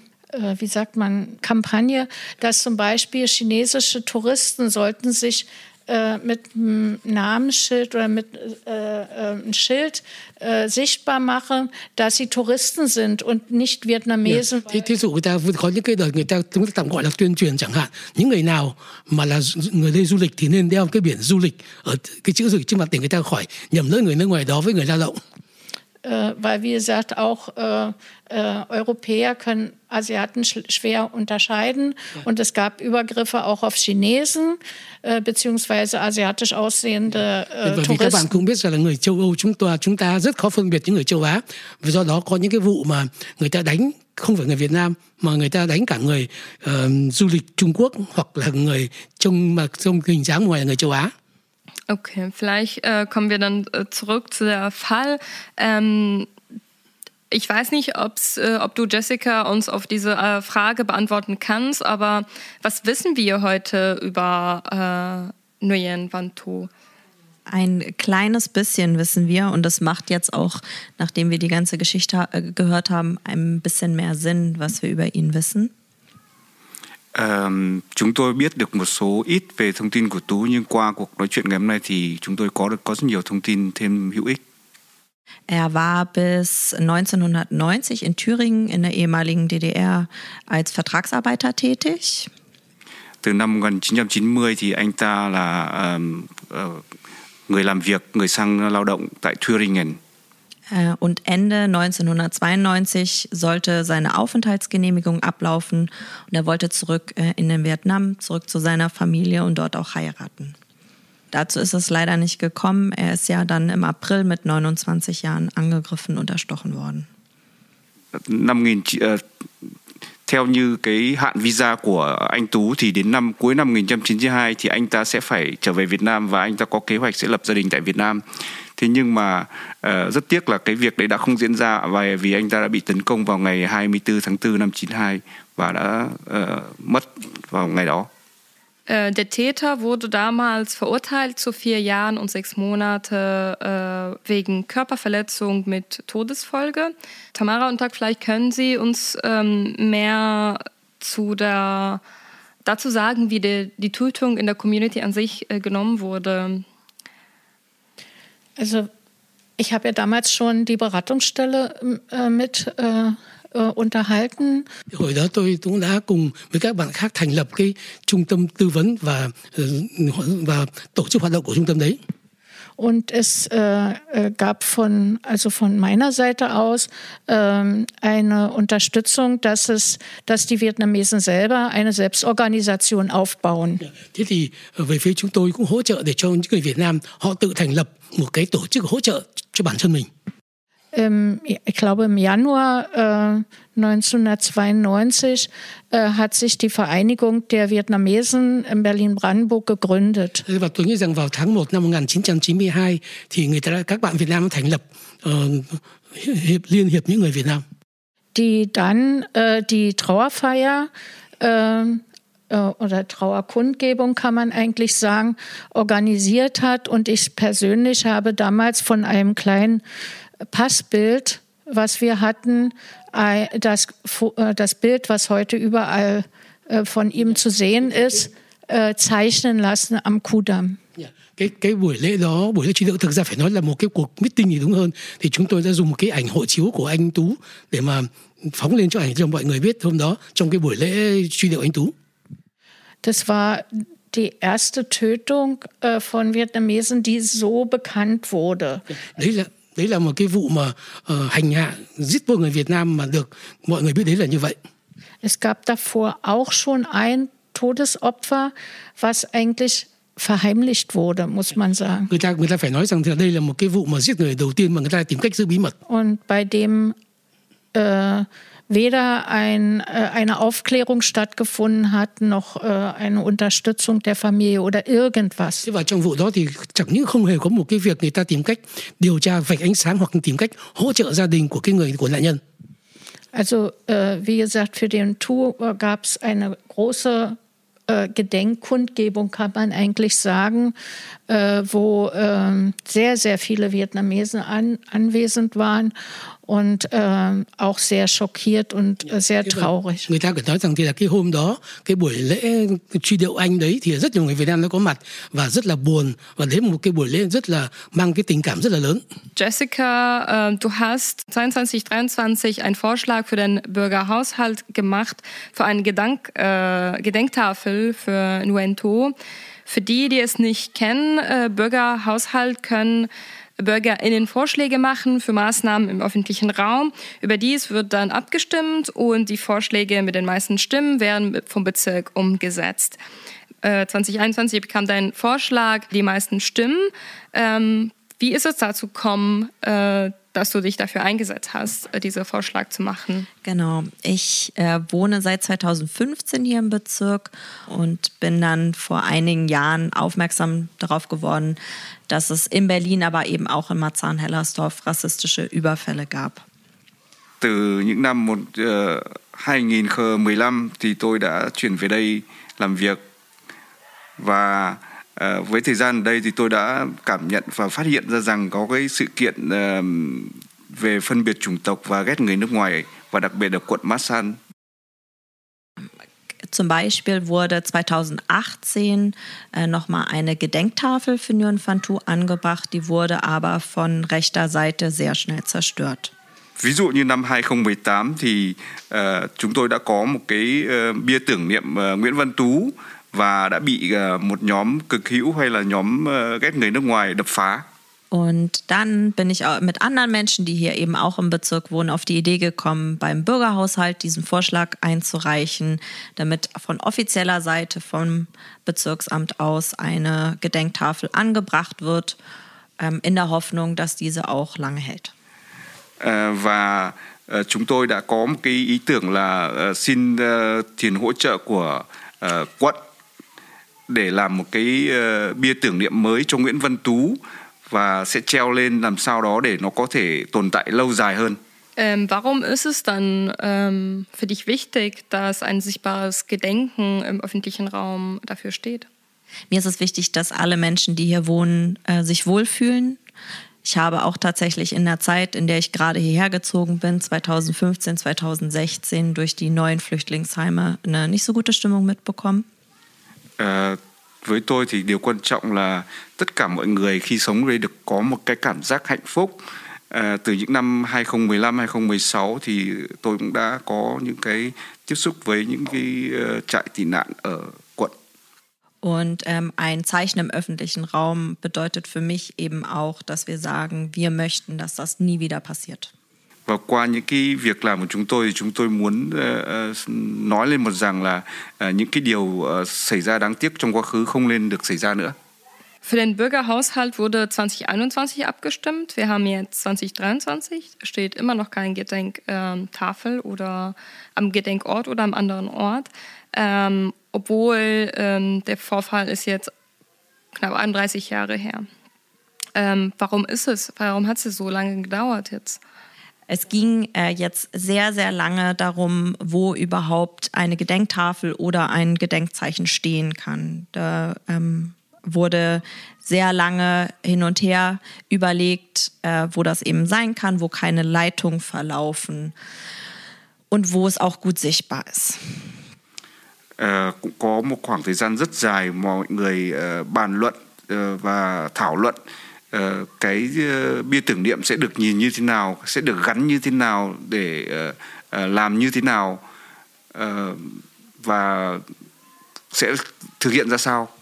wie sagt man, Kampagne, dass zum Beispiel chinesische Touristen sollten sich äh, mit einem Namensschild oder mit äh, einem Schild äh, sichtbar machen, dass sie Touristen sind und nicht Vietnamesen. Yeah. Thí dụ người ta có những cái đời người ta chúng ta tạm gọi là tuyên truyền chẳng hạn. Những người nào mà là người đi du lịch thì nên đeo cái biển du lịch. Weil wie gesagt auch äh, äh, Europäer können Asiaten sch schwer unterscheiden ja. und es gab Übergriffe auch auf Chinesen äh, beziehungsweise asiatisch aussehende äh, Bởi vì các bạn cũng biết rằng là người châu Âu chúng ta chúng ta rất khó phân biệt những người châu Á vì do đó có những cái vụ mà người ta đánh không phải người Việt Nam mà người ta đánh cả người uh, du lịch Trung Quốc hoặc là người trông mà trông hình dáng ngoài là người châu Á. Okay, vielleicht äh, kommen wir dann äh, zurück zu der Fall. Ähm, ich weiß nicht, ob's, äh, ob du, Jessica, uns auf diese äh, Frage beantworten kannst, aber was wissen wir heute über äh, Nguyen Van Thu? Ein kleines bisschen wissen wir und das macht jetzt auch, nachdem wir die ganze Geschichte äh, gehört haben, ein bisschen mehr Sinn, was wir über ihn wissen. Um, chúng tôi biết được một số ít về thông tin của Tú nhưng qua cuộc nói chuyện ngày hôm nay thì chúng tôi có được có rất nhiều thông tin thêm hữu ích. Er war bis 1990 in Thüringen in der ehemaligen DDR als Vertragsarbeiter tätig. Từ năm 1990 thì anh ta là um, uh, người làm việc, người sang lao động tại Thüringen. Äh, und Ende 1992 sollte seine Aufenthaltsgenehmigung ablaufen und er wollte zurück äh, in den Vietnam, zurück zu seiner Familie und dort auch heiraten. Dazu ist es leider nicht gekommen. Er ist ja dann im April mit 29 Jahren angegriffen und erstochen worden. Năm nghìn, uh, theo như cái hạn visa của anh Tú thì đến năm cuối năm 1992 thì anh ta sẽ phải trở về Việt Nam và anh ta có kế hoạch sẽ lập gia đình tại Việt Nam. Thế nhưng mà uh, rất tiếc là cái việc đấy đã không diễn ra và vì anh ta đã bị tấn công vào ngày 24 tháng 4 năm 92 và đã uh, mất vào ngày đó. Der Täter wurde damals verurteilt zu vier Jahren und sechs Monate äh, wegen Körperverletzung mit Todesfolge. Tamara und Tag, vielleicht können Sie uns ähm, mehr zu der, dazu sagen, wie die, die Tötung in der Community an sich äh, genommen wurde. Also ich habe ja damals schon die Beratungsstelle äh, mit äh, unterhalten. Hồi đó tôi cũng đã cùng với các bạn khác thành lập cái trung tâm tư vấn và và tổ chức hoạt động của trung tâm đấy. Und es äh, gab von, also von meiner Seite aus äh, eine Unterstützung, dass, es, dass die Vietnamesen selber eine Selbstorganisation aufbauen. Thế thì về phía chúng tôi cũng hỗ trợ để cho những người Việt Nam họ tự thành lập một cái tổ chức hỗ trợ cho bản thân mình. Im, ich glaube im Januar äh, 1992 äh, hat sich die Vereinigung der Vietnamesen in Berlin-Brandenburg gegründet. Và tôi nghĩ rằng vào tháng 1 năm 1992 thì người ta các bạn Việt Nam thành lập uh, hiệp, liên hiệp những người Việt Nam. Die dann äh, die Trauerfeier äh, oder Trauerkundgebung kann man eigentlich sagen, organisiert hat. Und ich persönlich habe damals von einem kleinen Passbild, was wir hatten, das, das Bild, was heute überall von ihm zu sehen ist, zeichnen lassen am Kudamm. cái cái buổi lễ đó buổi lễ truy điệu thực ra phải nói là một cái cuộc meeting thì đúng hơn thì chúng tôi đã dùng một cái ảnh hộ chiếu của anh Tú để mà phóng lên cho ảnh cho mọi người biết hôm đó trong cái buổi lễ truy điệu anh Tú. Das war die erste Tötung äh, von Vietnamesen, die so bekannt wurde. Đấy là đấy là một cái vụ mà uh, hành hạ giết vô người Việt Nam mà được mọi người biết đến là như vậy. Es gab davor auch schon ein Todesopfer, was eigentlich verheimlicht wurde, muss man sagen. Người ta người ta phải nói rằng đây là một cái vụ mà giết người đầu tiên mà người ta tìm cách giữ bí mật. Und bei dem äh, weder ein, äh, eine Aufklärung stattgefunden hat, noch äh, eine Unterstützung der Familie oder irgendwas. Thế và trong vụ đó thì chẳng những không hề có một cái việc người ta tìm cách điều tra vạch ánh sáng hoặc tìm cách hỗ trợ gia đình của cái người của nạn nhân. Also äh, wie gesagt, für den Tu gab es eine große äh, Gedenkkundgebung, kann man eigentlich sagen, äh, wo äh, sehr, sehr viele Vietnamesen an, anwesend waren und äh, auch sehr schockiert und äh, sehr traurig. Người ta nói rằng thì là cái hôm đó, cái buổi lễ truy điệu anh đấy thì rất nhiều người Việt Nam đã có mặt và rất là buồn và đấy một cái buổi lễ rất là mang cái tình cảm rất là lớn. Jessica, äh, du hast 22, 23 einen Vorschlag für den Bürgerhaushalt gemacht, für eine Gedank, äh, Gedenktafel für Nguyen To. Für die, die es nicht kennen, äh, Bürgerhaushalt können BürgerInnen Vorschläge machen für Maßnahmen im öffentlichen Raum. Über dies wird dann abgestimmt und die Vorschläge mit den meisten Stimmen werden vom Bezirk umgesetzt. Äh, 2021 bekam dein Vorschlag die meisten Stimmen. Ähm, wie ist es dazu gekommen, äh, dass du dich dafür eingesetzt hast, äh, diesen Vorschlag zu machen? Genau. Ich äh, wohne seit 2015 hier im Bezirk und bin dann vor einigen Jahren aufmerksam darauf geworden, dass es in Berlin, aber eben auch in Marzahn-Hellersdorf rassistische Überfälle gab. Từ những năm một, uh, 2015 thì tôi đã chuyển về đây làm việc và uh, với thời gian ở đây thì tôi đã cảm nhận và phát hiện ra rằng có cái sự kiện uh, về phân biệt chủng tộc và ghét người nước ngoài và đặc biệt ở quận Masan Zum Beispiel wurde 2018 äh, nochmal eine Gedenktafel für Nguyen Van Thu angebracht, die wurde aber von rechter Seite sehr schnell zerstört. Ví dụ như năm 2018 thì uh, chúng tôi đã có một cái uh, bia tưởng niệm uh, Nguyễn Văn Tú và đã bị một nhóm cực hữu hay là nhóm ghét người nước ngoài đập phá. Und dann bin ich mit anderen Menschen, die hier eben auch im Bezirk wohnen, auf die Idee gekommen, beim Bürgerhaushalt diesen Vorschlag einzureichen, damit von offizieller Seite vom Bezirksamt aus eine Gedenktafel angebracht wird, ähm, in der Hoffnung, dass diese auch lange hält. Và chúng tôi đã có một cái ý tưởng là xin tiền hỗ trợ của quận để làm một cái bia tưởng niệm mới cho Nguyễn Văn Tú và sẽ treo lên làm sao đó để nó có thể tồn tại lâu dài hơn. Ähm, warum ist es dann ähm, für dich wichtig, dass ein sichtbares Gedenken im öffentlichen Raum dafür steht? Mir ist es wichtig, dass alle Menschen, die hier wohnen, äh, sich wohlfühlen. Ich habe auch tatsächlich in der Zeit, in der ich gerade hierher gezogen bin, 2015, 2016, durch die neuen Flüchtlingsheime eine nicht so gute Stimmung mitbekommen. Äh, với tôi thì điều quan trọng là tất cả mọi người khi sống đây được có một cái cảm giác hạnh phúc à, từ những năm 2015 2016 thì tôi cũng đã có những cái tiếp xúc với những cái uh, trại tị nạn ở quận Und ähm, ein Zeichen im öffentlichen Raum bedeutet für mich eben auch, dass wir sagen, wir möchten, dass das nie wieder passiert. Và qua những cái việc làm của chúng tôi thì chúng tôi muốn nói lên một rằng là những cái điều xảy ra đáng tiếc trong quá khứ không nên được xảy ra nữa. Für den Bürgerhaushalt wurde 2021 abgestimmt. Wir haben jetzt 2023. Steht immer noch kein Gedenktafel ähm, oder am Gedenkort oder am anderen Ort. Ähm, obwohl ähm, der Vorfall ist jetzt knapp 31 Jahre her. Ähm, warum ist es? Warum hat es so lange gedauert jetzt? Es ging äh, jetzt sehr, sehr lange darum, wo überhaupt eine Gedenktafel oder ein Gedenkzeichen stehen kann. Da ähm, wurde sehr lange hin und her überlegt, äh, wo das eben sein kann, wo keine Leitungen verlaufen und wo es auch gut sichtbar ist. Uh, cũng có một khoảng thời gian rất dài mọi người uh, bàn luận uh, và thảo luận Ờ, cái uh, bia tưởng niệm sẽ được nhìn như thế nào sẽ được gắn như thế nào để uh, uh, làm như thế nào uh, và sẽ thực hiện ra sao?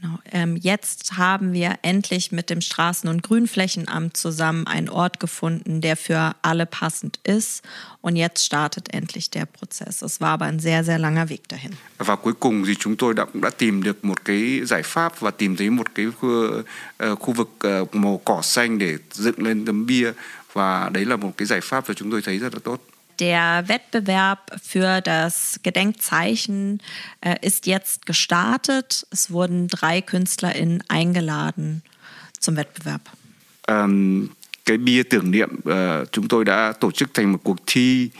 Genau. Ähm, jetzt haben wir endlich mit dem Straßen- und Grünflächenamt zusammen einen Ort gefunden, der für alle passend ist. Und jetzt startet endlich der Prozess. Es war aber ein sehr, sehr langer Weg dahin. Và cuối cùng thì chúng tôi đã cũng đã tìm được một cái giải pháp và tìm thấy một cái khu, khu vực màu cỏ xanh để dựng lên tấm bia và đấy là một cái giải pháp mà chúng tôi thấy rất là tốt. Der Wettbewerb für das Gedenkzeichen äh, ist jetzt gestartet. Es wurden drei KünstlerInnen eingeladen zum Wettbewerb. Um, cái bia tưởng niệm uh, chúng tôi đã tổ chức thành một cuộc thi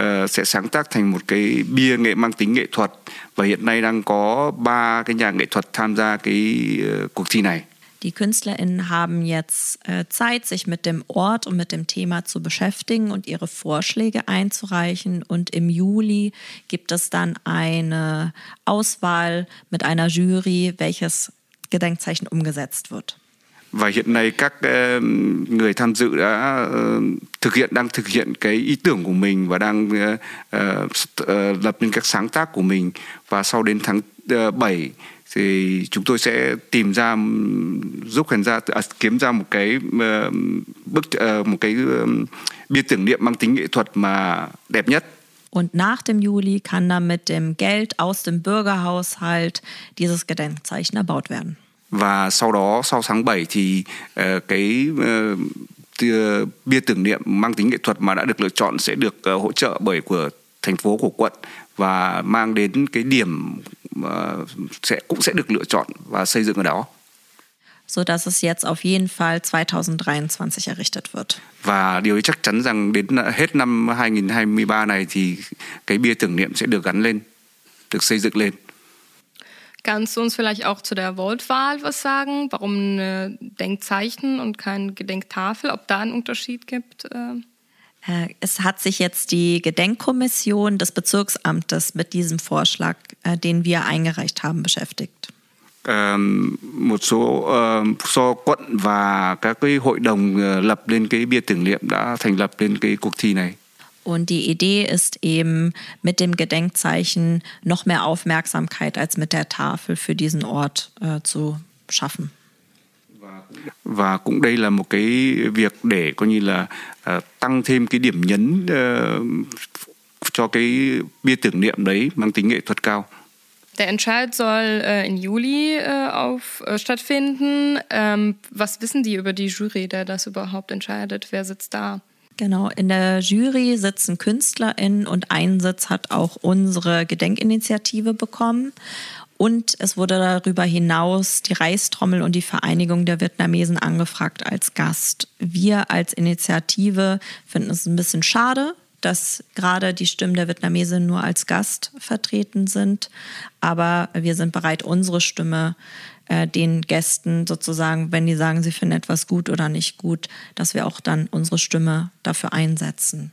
uh, sẽ sáng tác thành một cái bia nghệ mang tính nghệ thuật và hiện nay đang có ba cái nhà nghệ thuật tham gia cái uh, cuộc thi này. Die KünstlerInnen haben jetzt äh, Zeit, sich mit dem Ort und mit dem Thema zu beschäftigen und ihre Vorschläge einzureichen. Und im Juli gibt es dann eine Auswahl mit einer Jury, welches Gedenkzeichen umgesetzt wird. và hiện nay các uh, người tham dự đã uh, thực hiện đang thực hiện cái ý tưởng của mình và đang uh, uh, lập nên các sáng tác của mình và sau đến tháng uh, 7 thì chúng tôi sẽ tìm ra giúp khán giả à, kiếm ra một cái uh, bức uh, một cái uh, bia tưởng niệm mang tính nghệ thuật mà đẹp nhất. Und nach dem Juli kann dann mit dem Geld aus dem Bürgerhaushalt dieses Gedenkzeichen erbaut werden. Và sau đó sau tháng 7 thì uh, cái uh, bia tưởng niệm mang tính nghệ thuật mà đã được lựa chọn sẽ được uh, hỗ trợ bởi của thành phố của quận và mang đến cái điểm sẽ cũng sẽ được lựa chọn và xây dựng ở đó. so dass es jetzt auf jeden Fall 2023 errichtet wird. Và điều chắc chắn rằng đến hết năm 2023 này thì cái bia tưởng niệm sẽ được gắn lên, được xây dựng lên. Kannst du uns vielleicht auch zu der Wortwahl was sagen? Warum ein Denkzeichen und kein Gedenktafel? Ob da einen Unterschied gibt? Äh, es hat sich jetzt die Gedenkkommission des Bezirksamtes mit diesem Vorschlag, äh, den wir eingereicht haben, beschäftigt. Um, một số uh, do quận và các cái hội đồng lập lên cái bia tưởng niệm đã thành lập lên cái cuộc thi này. Und die Idee ist eben mit dem Gedenkzeichen noch mehr Aufmerksamkeit als mit der Tafel für diesen Ort äh, zu schaffen. Và cũng đây là một cái việc để coi như là uh, tăng thêm cái điểm nhấn uh, cho cái bia tưởng niệm đấy mang tính nghệ thuật cao. Der Entscheid soll äh, im Juli äh, auf, äh, stattfinden. Ähm, was wissen die über die Jury, der das überhaupt entscheidet? Wer sitzt da? Genau, in der Jury sitzen KünstlerInnen und einen Sitz hat auch unsere Gedenkinitiative bekommen. Und es wurde darüber hinaus die Reichstrommel und die Vereinigung der Vietnamesen angefragt als Gast. Wir als Initiative finden es ein bisschen schade, dass gerade die Stimmen der Vietnamesen nur als Gast vertreten sind. Aber wir sind bereit, unsere Stimme äh, den Gästen sozusagen, wenn die sagen, sie finden etwas gut oder nicht gut, dass wir auch dann unsere Stimme dafür einsetzen.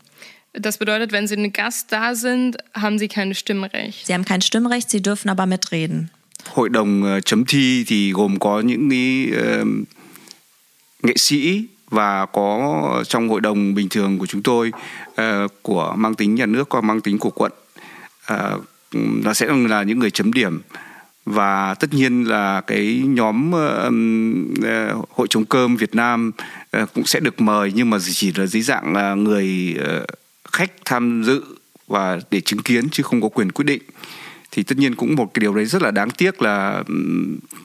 Das bedeutet, wenn Sie ein Gast da sind, haben Sie kein Stimmrecht. Sie haben kein Stimmrecht, Sie dürfen aber mitreden. Hội đồng chấm thi thì gồm có những cái uh, nghệ sĩ và có trong hội đồng bình thường của chúng tôi uh, của mang tính nhà nước và mang tính của quận uh, nó sẽ là những người chấm điểm và tất nhiên là cái nhóm uh, uh, hội chống cơm Việt Nam uh, cũng sẽ được mời nhưng mà chỉ là dưới dạng uh, người uh, khách tham dự và để chứng kiến chứ không có quyền quyết định thì tất nhiên cũng một cái điều đấy rất là đáng tiếc là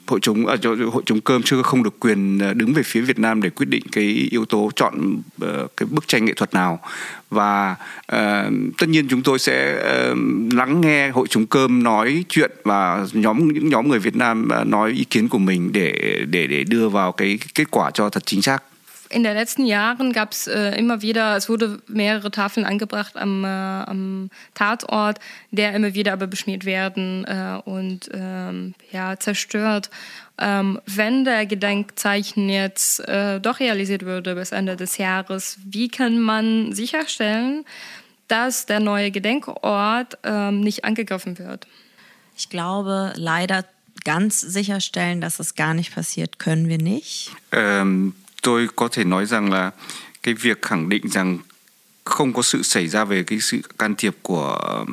hội chống à, hội chống cơm chưa không được quyền à, đứng về phía Việt Nam để quyết định cái yếu tố chọn uh, cái bức tranh nghệ thuật nào và uh, tất nhiên chúng tôi sẽ uh, lắng nghe hội chống cơm nói chuyện và nhóm những nhóm người Việt Nam à, nói ý kiến của mình để để để đưa vào cái kết quả cho thật chính xác. In den letzten Jahren gab es äh, immer wieder, es wurde mehrere Tafeln angebracht am, äh, am Tatort, der immer wieder aber beschmiert werden äh, und ähm, ja, zerstört. Ähm, wenn der Gedenkzeichen jetzt äh, doch realisiert würde bis Ende des Jahres, wie kann man sicherstellen, dass der neue Gedenkort ähm, nicht angegriffen wird? Ich glaube, leider ganz sicherstellen, dass es gar nicht passiert, können wir nicht. Ähm tôi có thể nói rằng là cái việc khẳng định rằng không có sự xảy ra về cái sự can thiệp của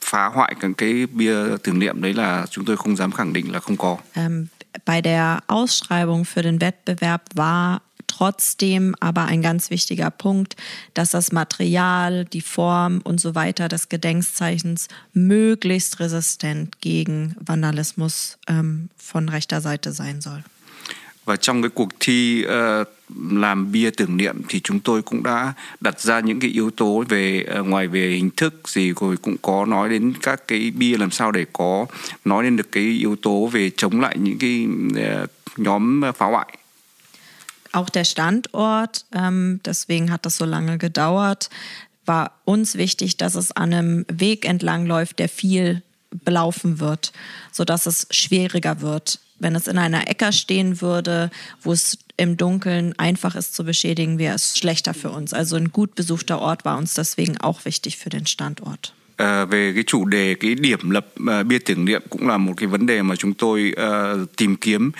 phá hoại cái bia tưởng niệm đấy là chúng tôi không dám khẳng định là không có. Ähm, bei der Ausschreibung für den Wettbewerb war trotzdem aber ein ganz wichtiger Punkt, dass das Material, die Form und so weiter des Gedenkszeichens möglichst resistent gegen Vandalismus ähm, von rechter Seite sein soll. Và trong cái cuộc thi uh, làm bia tưởng niệm thì chúng tôi cũng đã đặt ra những cái yếu tố về ngoài về hình thức gì rồi cũng có nói đến các cái bia làm sao để có nói lên được cái yếu tố về chống lại những cái nhóm phá hoại. Auch der Standort, ähm, deswegen hat das so lange gedauert, war uns wichtig, dass es an einem Weg entlang läuft, der viel belaufen wird, sodass es schwieriger wird, wenn es in einer Ecke stehen würde, wo es im Dunkeln einfach ist zu beschädigen, wäre es schlechter für uns. Also ein gut besuchter Ort war uns deswegen auch wichtig für den Standort. À, về cái chủ đề cái điểm lập uh, bia tưởng niệm cũng là một cái vấn đề mà chúng tôi uh, tìm kiếm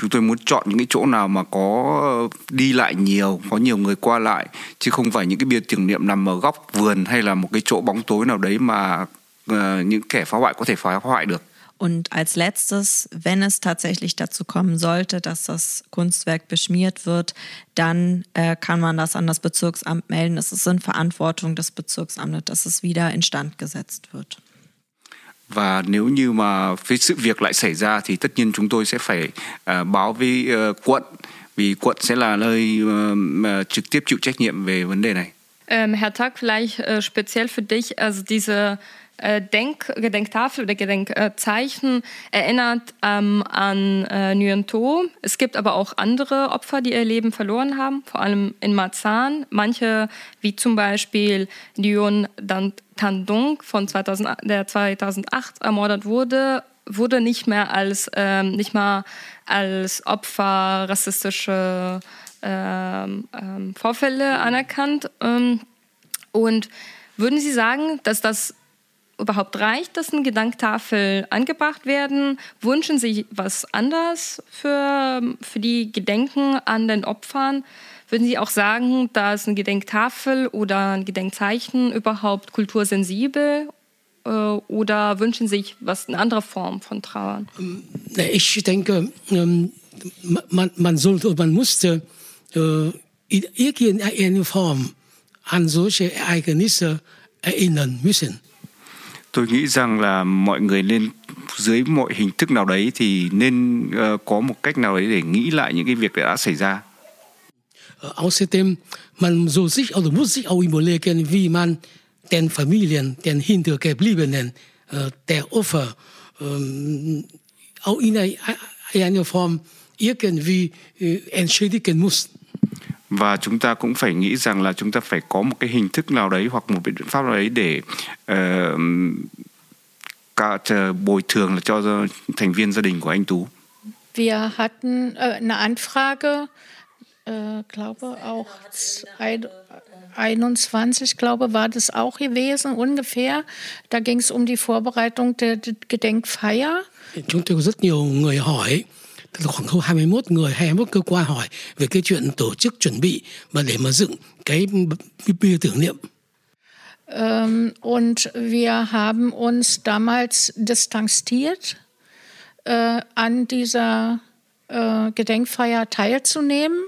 chúng tôi muốn chọn những cái chỗ nào mà có đi lại nhiều có nhiều người qua lại chứ không phải những cái bia tưởng niệm nằm ở góc vườn hay là một cái chỗ bóng tối nào đấy mà uh, những kẻ phá hoại có thể phá hoại được Und als letztes, wenn es tatsächlich dazu kommen sollte, dass das Kunstwerk beschmiert wird, dann äh, kann man das an das Bezirksamt melden. Es ist in Verantwortung des Bezirksamtes, dass es wieder instand gesetzt wird. và nếu như mà cái sự việc lại xảy ra thì tất nhiên chúng tôi sẽ phải uh, báo với uh, quận vì quận sẽ là nơi uh, trực tiếp chịu trách nhiệm về vấn đề này. Ähm, Herr Tag, vielleicht äh, speziell für dich, also diese äh, Denk Gedenktafel oder Gedenkzeichen erinnert ähm, an äh, Nguyen To. Es gibt aber auch andere Opfer, die ihr Leben verloren haben, vor allem in Marzahn. Manche, wie zum Beispiel Nguyen Tandung, von 2000, der 2008 ermordet wurde, wurde nicht mehr als, ähm, nicht mal als Opfer rassistische ähm, ähm, Vorfälle anerkannt. Ähm, und würden Sie sagen, dass das überhaupt reicht, dass eine Gedenktafel angebracht werden? Wünschen Sie was anderes für, für die Gedenken an den Opfern? Würden Sie auch sagen, dass eine Gedenktafel oder ein Gedenkzeichen überhaupt kultursensibel äh, oder wünschen Sie sich was eine andere Form von Trauern? Ich denke, ähm, man, man sollte und man musste äh, in irgendeiner Form an solche Ereignisse erinnern müssen. Tôi nghĩ rằng là mọi người nên dưới mọi hình thức nào đấy thì nên uh, có một cách nào đấy để nghĩ lại những cái việc đã xảy ra. Außerdem, man soll sich oder muss sich auch überlegen, wie man den Familien, den Hintergebliebenen äh, der Opfer ähm, auch in einer Form irgendwie äh, entschädigen muss và chúng ta cũng phải nghĩ rằng là chúng ta phải có một cái hình thức nào đấy hoặc một biện pháp nào đấy để uh, cả bồi thường là cho thành viên gia đình của anh Tú. Wir hatten äh, eine Anfrage, äh, glaube auch 21, glaube war das auch gewesen ungefähr. Da ging es um die Vorbereitung der Gedenkfeier. Chúng tôi có rất nhiều người hỏi khoảng hơn 21 người, 21 cơ quan hỏi về cái chuyện tổ chức chuẩn bị và để mà dựng cái bia tưởng niệm. Und wir haben uns damals distanziert, äh, an dieser äh, Gedenkfeier teilzunehmen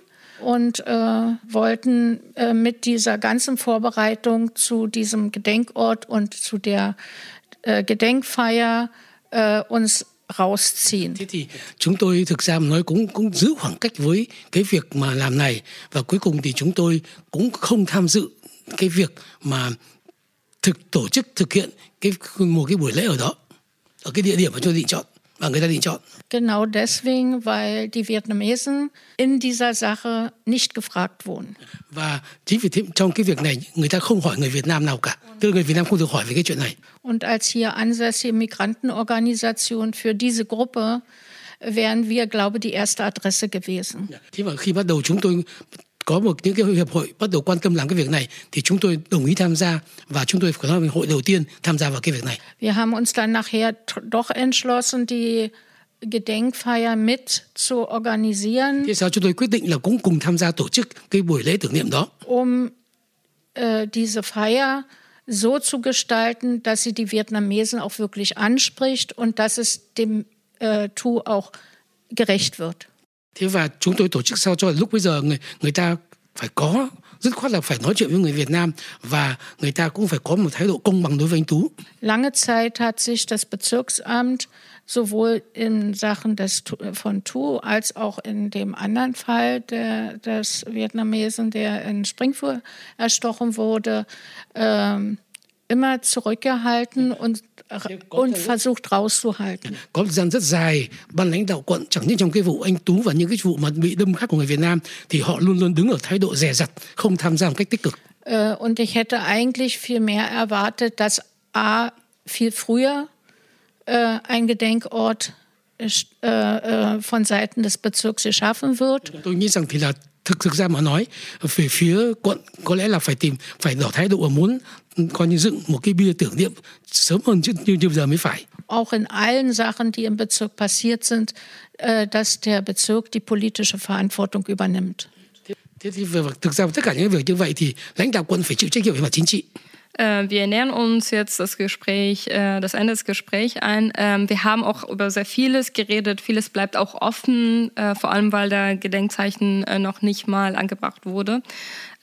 und äh, wollten äh, mit dieser ganzen Vorbereitung zu diesem Gedenkort und zu der äh, Gedenkfeier äh, uns rausziehen. Thế thì chúng tôi thực ra nói cũng cũng giữ khoảng cách với cái việc mà làm này và cuối cùng thì chúng tôi cũng không tham dự cái việc mà thực, tổ chức thực hiện cái, một cái buổi lễ ở đó, ở cái địa điểm mà tôi định chọn và người ta định chọn. Genau deswegen, weil die Vietnamesen in dieser Sache nicht gefragt wurden. Và chính vì thế trong cái việc này người ta không hỏi người Việt Nam nào cả. Tức là người Việt Nam không được hỏi về cái chuyện này. Und als hier ansässige Migrantenorganisation für diese Gruppe wären wir, glaube die erste Adresse gewesen. Thế mà khi bắt đầu chúng tôi có một những cái hiệp hội bắt đầu quan tâm làm cái việc này thì chúng tôi đồng ý tham gia và chúng tôi là hội đầu tiên tham gia vào cái việc này. Wir haben uns dann nachher doch entschlossen, die Gedenkfeier mit zu organisieren. Thế sao chúng tôi quyết định là cũng cùng tham gia tổ chức cái buổi lễ tưởng niệm đó. Um uh, diese Feier so zu gestalten, dass sie die Vietnamesen auch wirklich anspricht und dass es dem uh, Tu auch gerecht wird. Thế và chúng tôi tổ chức sao cho lúc bây giờ người người ta phải có dứt khoát là phải nói chuyện với người Việt Nam và người ta cũng phải có một thái độ công bằng đối với anh Tú. Lange Zeit hat sich das Bezirksamt sowohl in Sachen des, von Tu als auch in dem anderen Fall der, des Vietnamesen, der in Springfuhr erstochen wurde, ähm, immer zurückgehalten und, und versucht rauszuhalten. Có gian rất dài, ban lãnh đạo quận chẳng những trong cái vụ anh Tú và những cái vụ mà bị đâm khác của người Việt Nam thì họ luôn luôn đứng ở thái độ dè dặt, không tham gia một cách tích cực. Äh, und ich hätte eigentlich viel mehr erwartet, dass A viel früher äh, ein Gedenkort äh, äh, von Seiten des Bezirks geschaffen wird. Tôi nghĩ rằng thì là thực thực ra mà nói về phía quận có lẽ là phải tìm phải tỏ thái độ muốn coi như dựng một cái bia tưởng niệm sớm hơn chứ như, như giờ mới phải. Auch in allen Sachen, die im Bezirk passiert sind, äh, dass der Bezirk die politische Verantwortung übernimmt. Thế thì thực ra tất cả những việc như vậy thì lãnh đạo quận phải chịu trách nhiệm về mặt chính trị. Äh, wir nähern uns jetzt das Gespräch, äh, das Ende des Gesprächs ein. Ähm, wir haben auch über sehr vieles geredet. Vieles bleibt auch offen, äh, vor allem weil der Gedenkzeichen noch nicht mal angebracht wurde.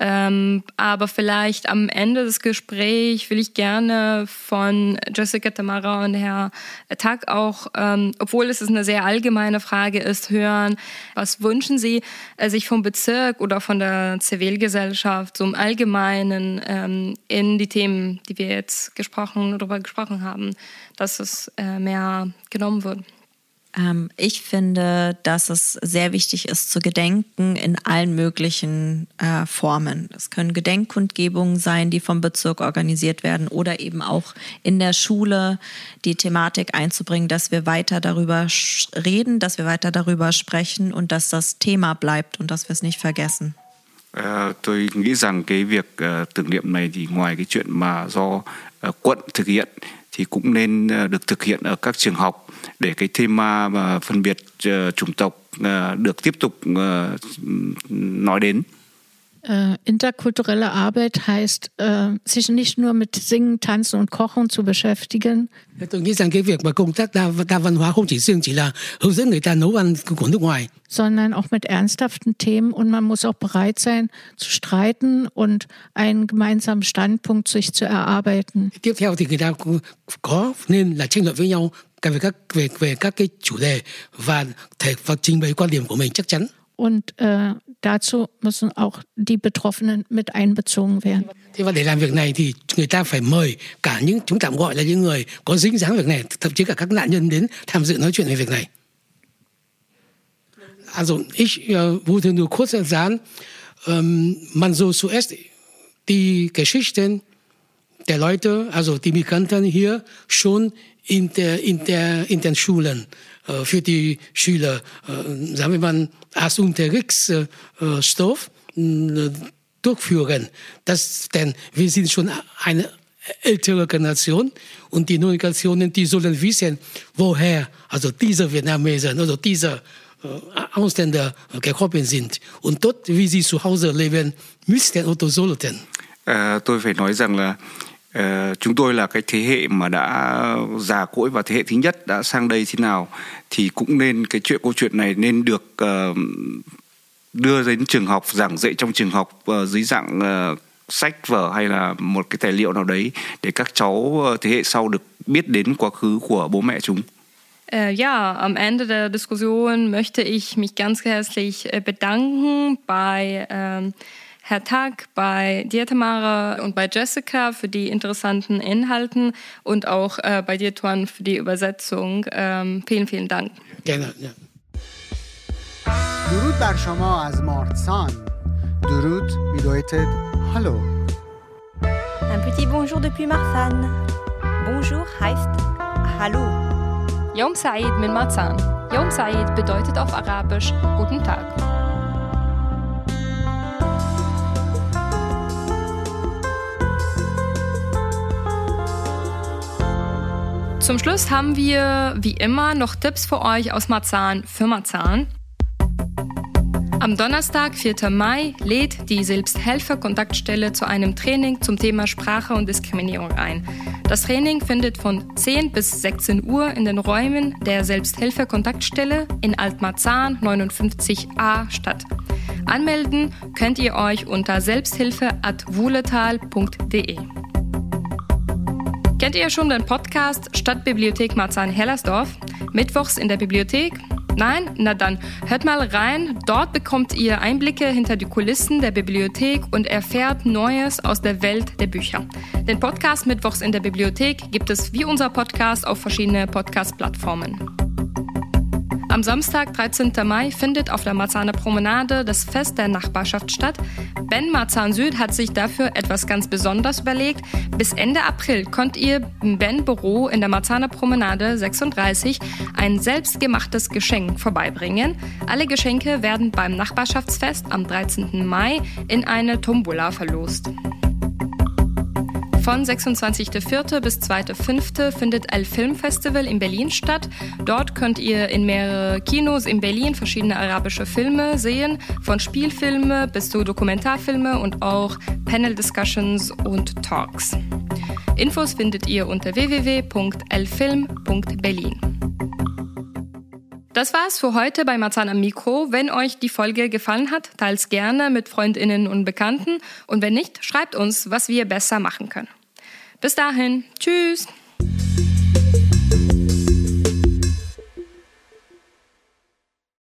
Ähm, aber vielleicht am Ende des Gesprächs will ich gerne von Jessica Tamara und Herr Tag auch, ähm, obwohl es eine sehr allgemeine Frage ist, hören, was wünschen Sie äh, sich vom Bezirk oder von der Zivilgesellschaft so im Allgemeinen ähm, in die Themen, die wir jetzt gesprochen, darüber gesprochen haben, dass es äh, mehr genommen wird? Ähm, ich finde, dass es sehr wichtig ist zu gedenken in allen möglichen äh, Formen. Es können Gedenkkundgebungen sein, die vom Bezirk organisiert werden oder eben auch in der Schule die Thematik einzubringen, dass wir weiter darüber reden, dass wir weiter darüber sprechen und dass das Thema bleibt und dass wir es nicht vergessen. Ờ, tôi nghĩ rằng cái việc uh, tưởng niệm này thì ngoài cái chuyện mà do uh, quận thực hiện thì cũng nên uh, được thực hiện ở các trường học để cái thema mà phân biệt uh, chủng tộc uh, được tiếp tục uh, nói đến. Äh, interkulturelle Arbeit heißt, äh, sich nicht nur mit Singen, Tanzen und Kochen zu beschäftigen. Tôi nghĩ rằng cái việc mà công tác đa, đa văn hóa không chỉ riêng chỉ là hướng dẫn người ta nấu ăn của nước ngoài. Sondern auch mit ernsthaften Themen und man muss auch bereit sein zu streiten und einen gemeinsamen Standpunkt sich zu erarbeiten. Tiếp theo thì người ta có nên là tranh luận với nhau về các về về các cái chủ đề và thể và trình bày quan điểm của mình chắc chắn. Und äh, dazu müssen auch die Betroffenen mit einbezogen werden. Thế và để làm việc này thì người ta phải mời cả những chúng tạm gọi là những. Also ich äh, wollte nur kurz sagen, ähm, man soll zuerst die Geschichten der Leute, also die Migranten hier, schon in, der, in, der, in den Schulen für die Schüler, äh, sagen wir mal, als Unterrichtsstoff äh, durchführen. Das, denn wir sind schon eine ältere Generation und die neuen Generationen, die sollen wissen, woher also diese Vietnamesen oder diese Ausländer gekommen sind und dort, wie sie zu Hause leben müssten oder sollten. Uh, tôi phải nói rằng là Ờ, chúng tôi là cái thế hệ mà đã già cỗi và thế hệ thứ nhất đã sang đây thế nào thì cũng nên cái chuyện câu chuyện này nên được uh, đưa đến trường học giảng dạy trong trường học uh, dưới dạng uh, sách vở hay là một cái tài liệu nào đấy để các cháu thế hệ sau được biết đến quá khứ của bố mẹ chúng. Äh, ja, am Ende der Diskussion möchte ich mich ganz herzlich äh, bedanken bei ähm, Herr Tag, bei dir, Tamara, und bei Jessica für die interessanten Inhalten und auch äh, bei dir, Tuan, für die Übersetzung. Ähm, vielen, vielen Dank. Gerne, ja. درود بر شما از مارتسان درود bedeutet Hallo. Un petit bonjour depuis Marsan. Bonjour heißt Hallo. Yom Said min Marzahn. Yom Said bedeutet auf Arabisch Guten Tag. Zum Schluss haben wir wie immer noch Tipps für euch aus Marzahn für Marzahn. Am Donnerstag, 4. Mai, lädt die Selbsthelfer-Kontaktstelle zu einem Training zum Thema Sprache und Diskriminierung ein. Das Training findet von 10 bis 16 Uhr in den Räumen der Selbsthilfe-Kontaktstelle in Altmarzahn 59a statt. Anmelden könnt ihr euch unter selbsthilfe.wuhletal.de. Kennt ihr schon den Podcast Stadtbibliothek Marzahn-Hellersdorf? Mittwochs in der Bibliothek? Nein? Na dann, hört mal rein. Dort bekommt ihr Einblicke hinter die Kulissen der Bibliothek und erfährt Neues aus der Welt der Bücher. Den Podcast Mittwochs in der Bibliothek gibt es wie unser Podcast auf verschiedene Podcast-Plattformen. Am Samstag, 13. Mai, findet auf der Marzahner Promenade das Fest der Nachbarschaft statt. Ben Marzahn Süd hat sich dafür etwas ganz Besonderes überlegt. Bis Ende April könnt ihr im Ben Büro in der Marzahner Promenade 36 ein selbstgemachtes Geschenk vorbeibringen. Alle Geschenke werden beim Nachbarschaftsfest am 13. Mai in eine Tombola verlost. Von 26.04. bis 2.05. findet El Film Festival in Berlin statt. Dort könnt ihr in mehrere Kinos in Berlin verschiedene arabische Filme sehen, von Spielfilme bis zu Dokumentarfilme und auch Panel-Discussions und Talks. Infos findet ihr unter www.elfilm.berlin. Das war's für heute bei Marzahn am Mikro. Wenn euch die Folge gefallen hat, teilt gerne mit Freundinnen und Bekannten und wenn nicht, schreibt uns, was wir besser machen können. Bis dahin, tschüss.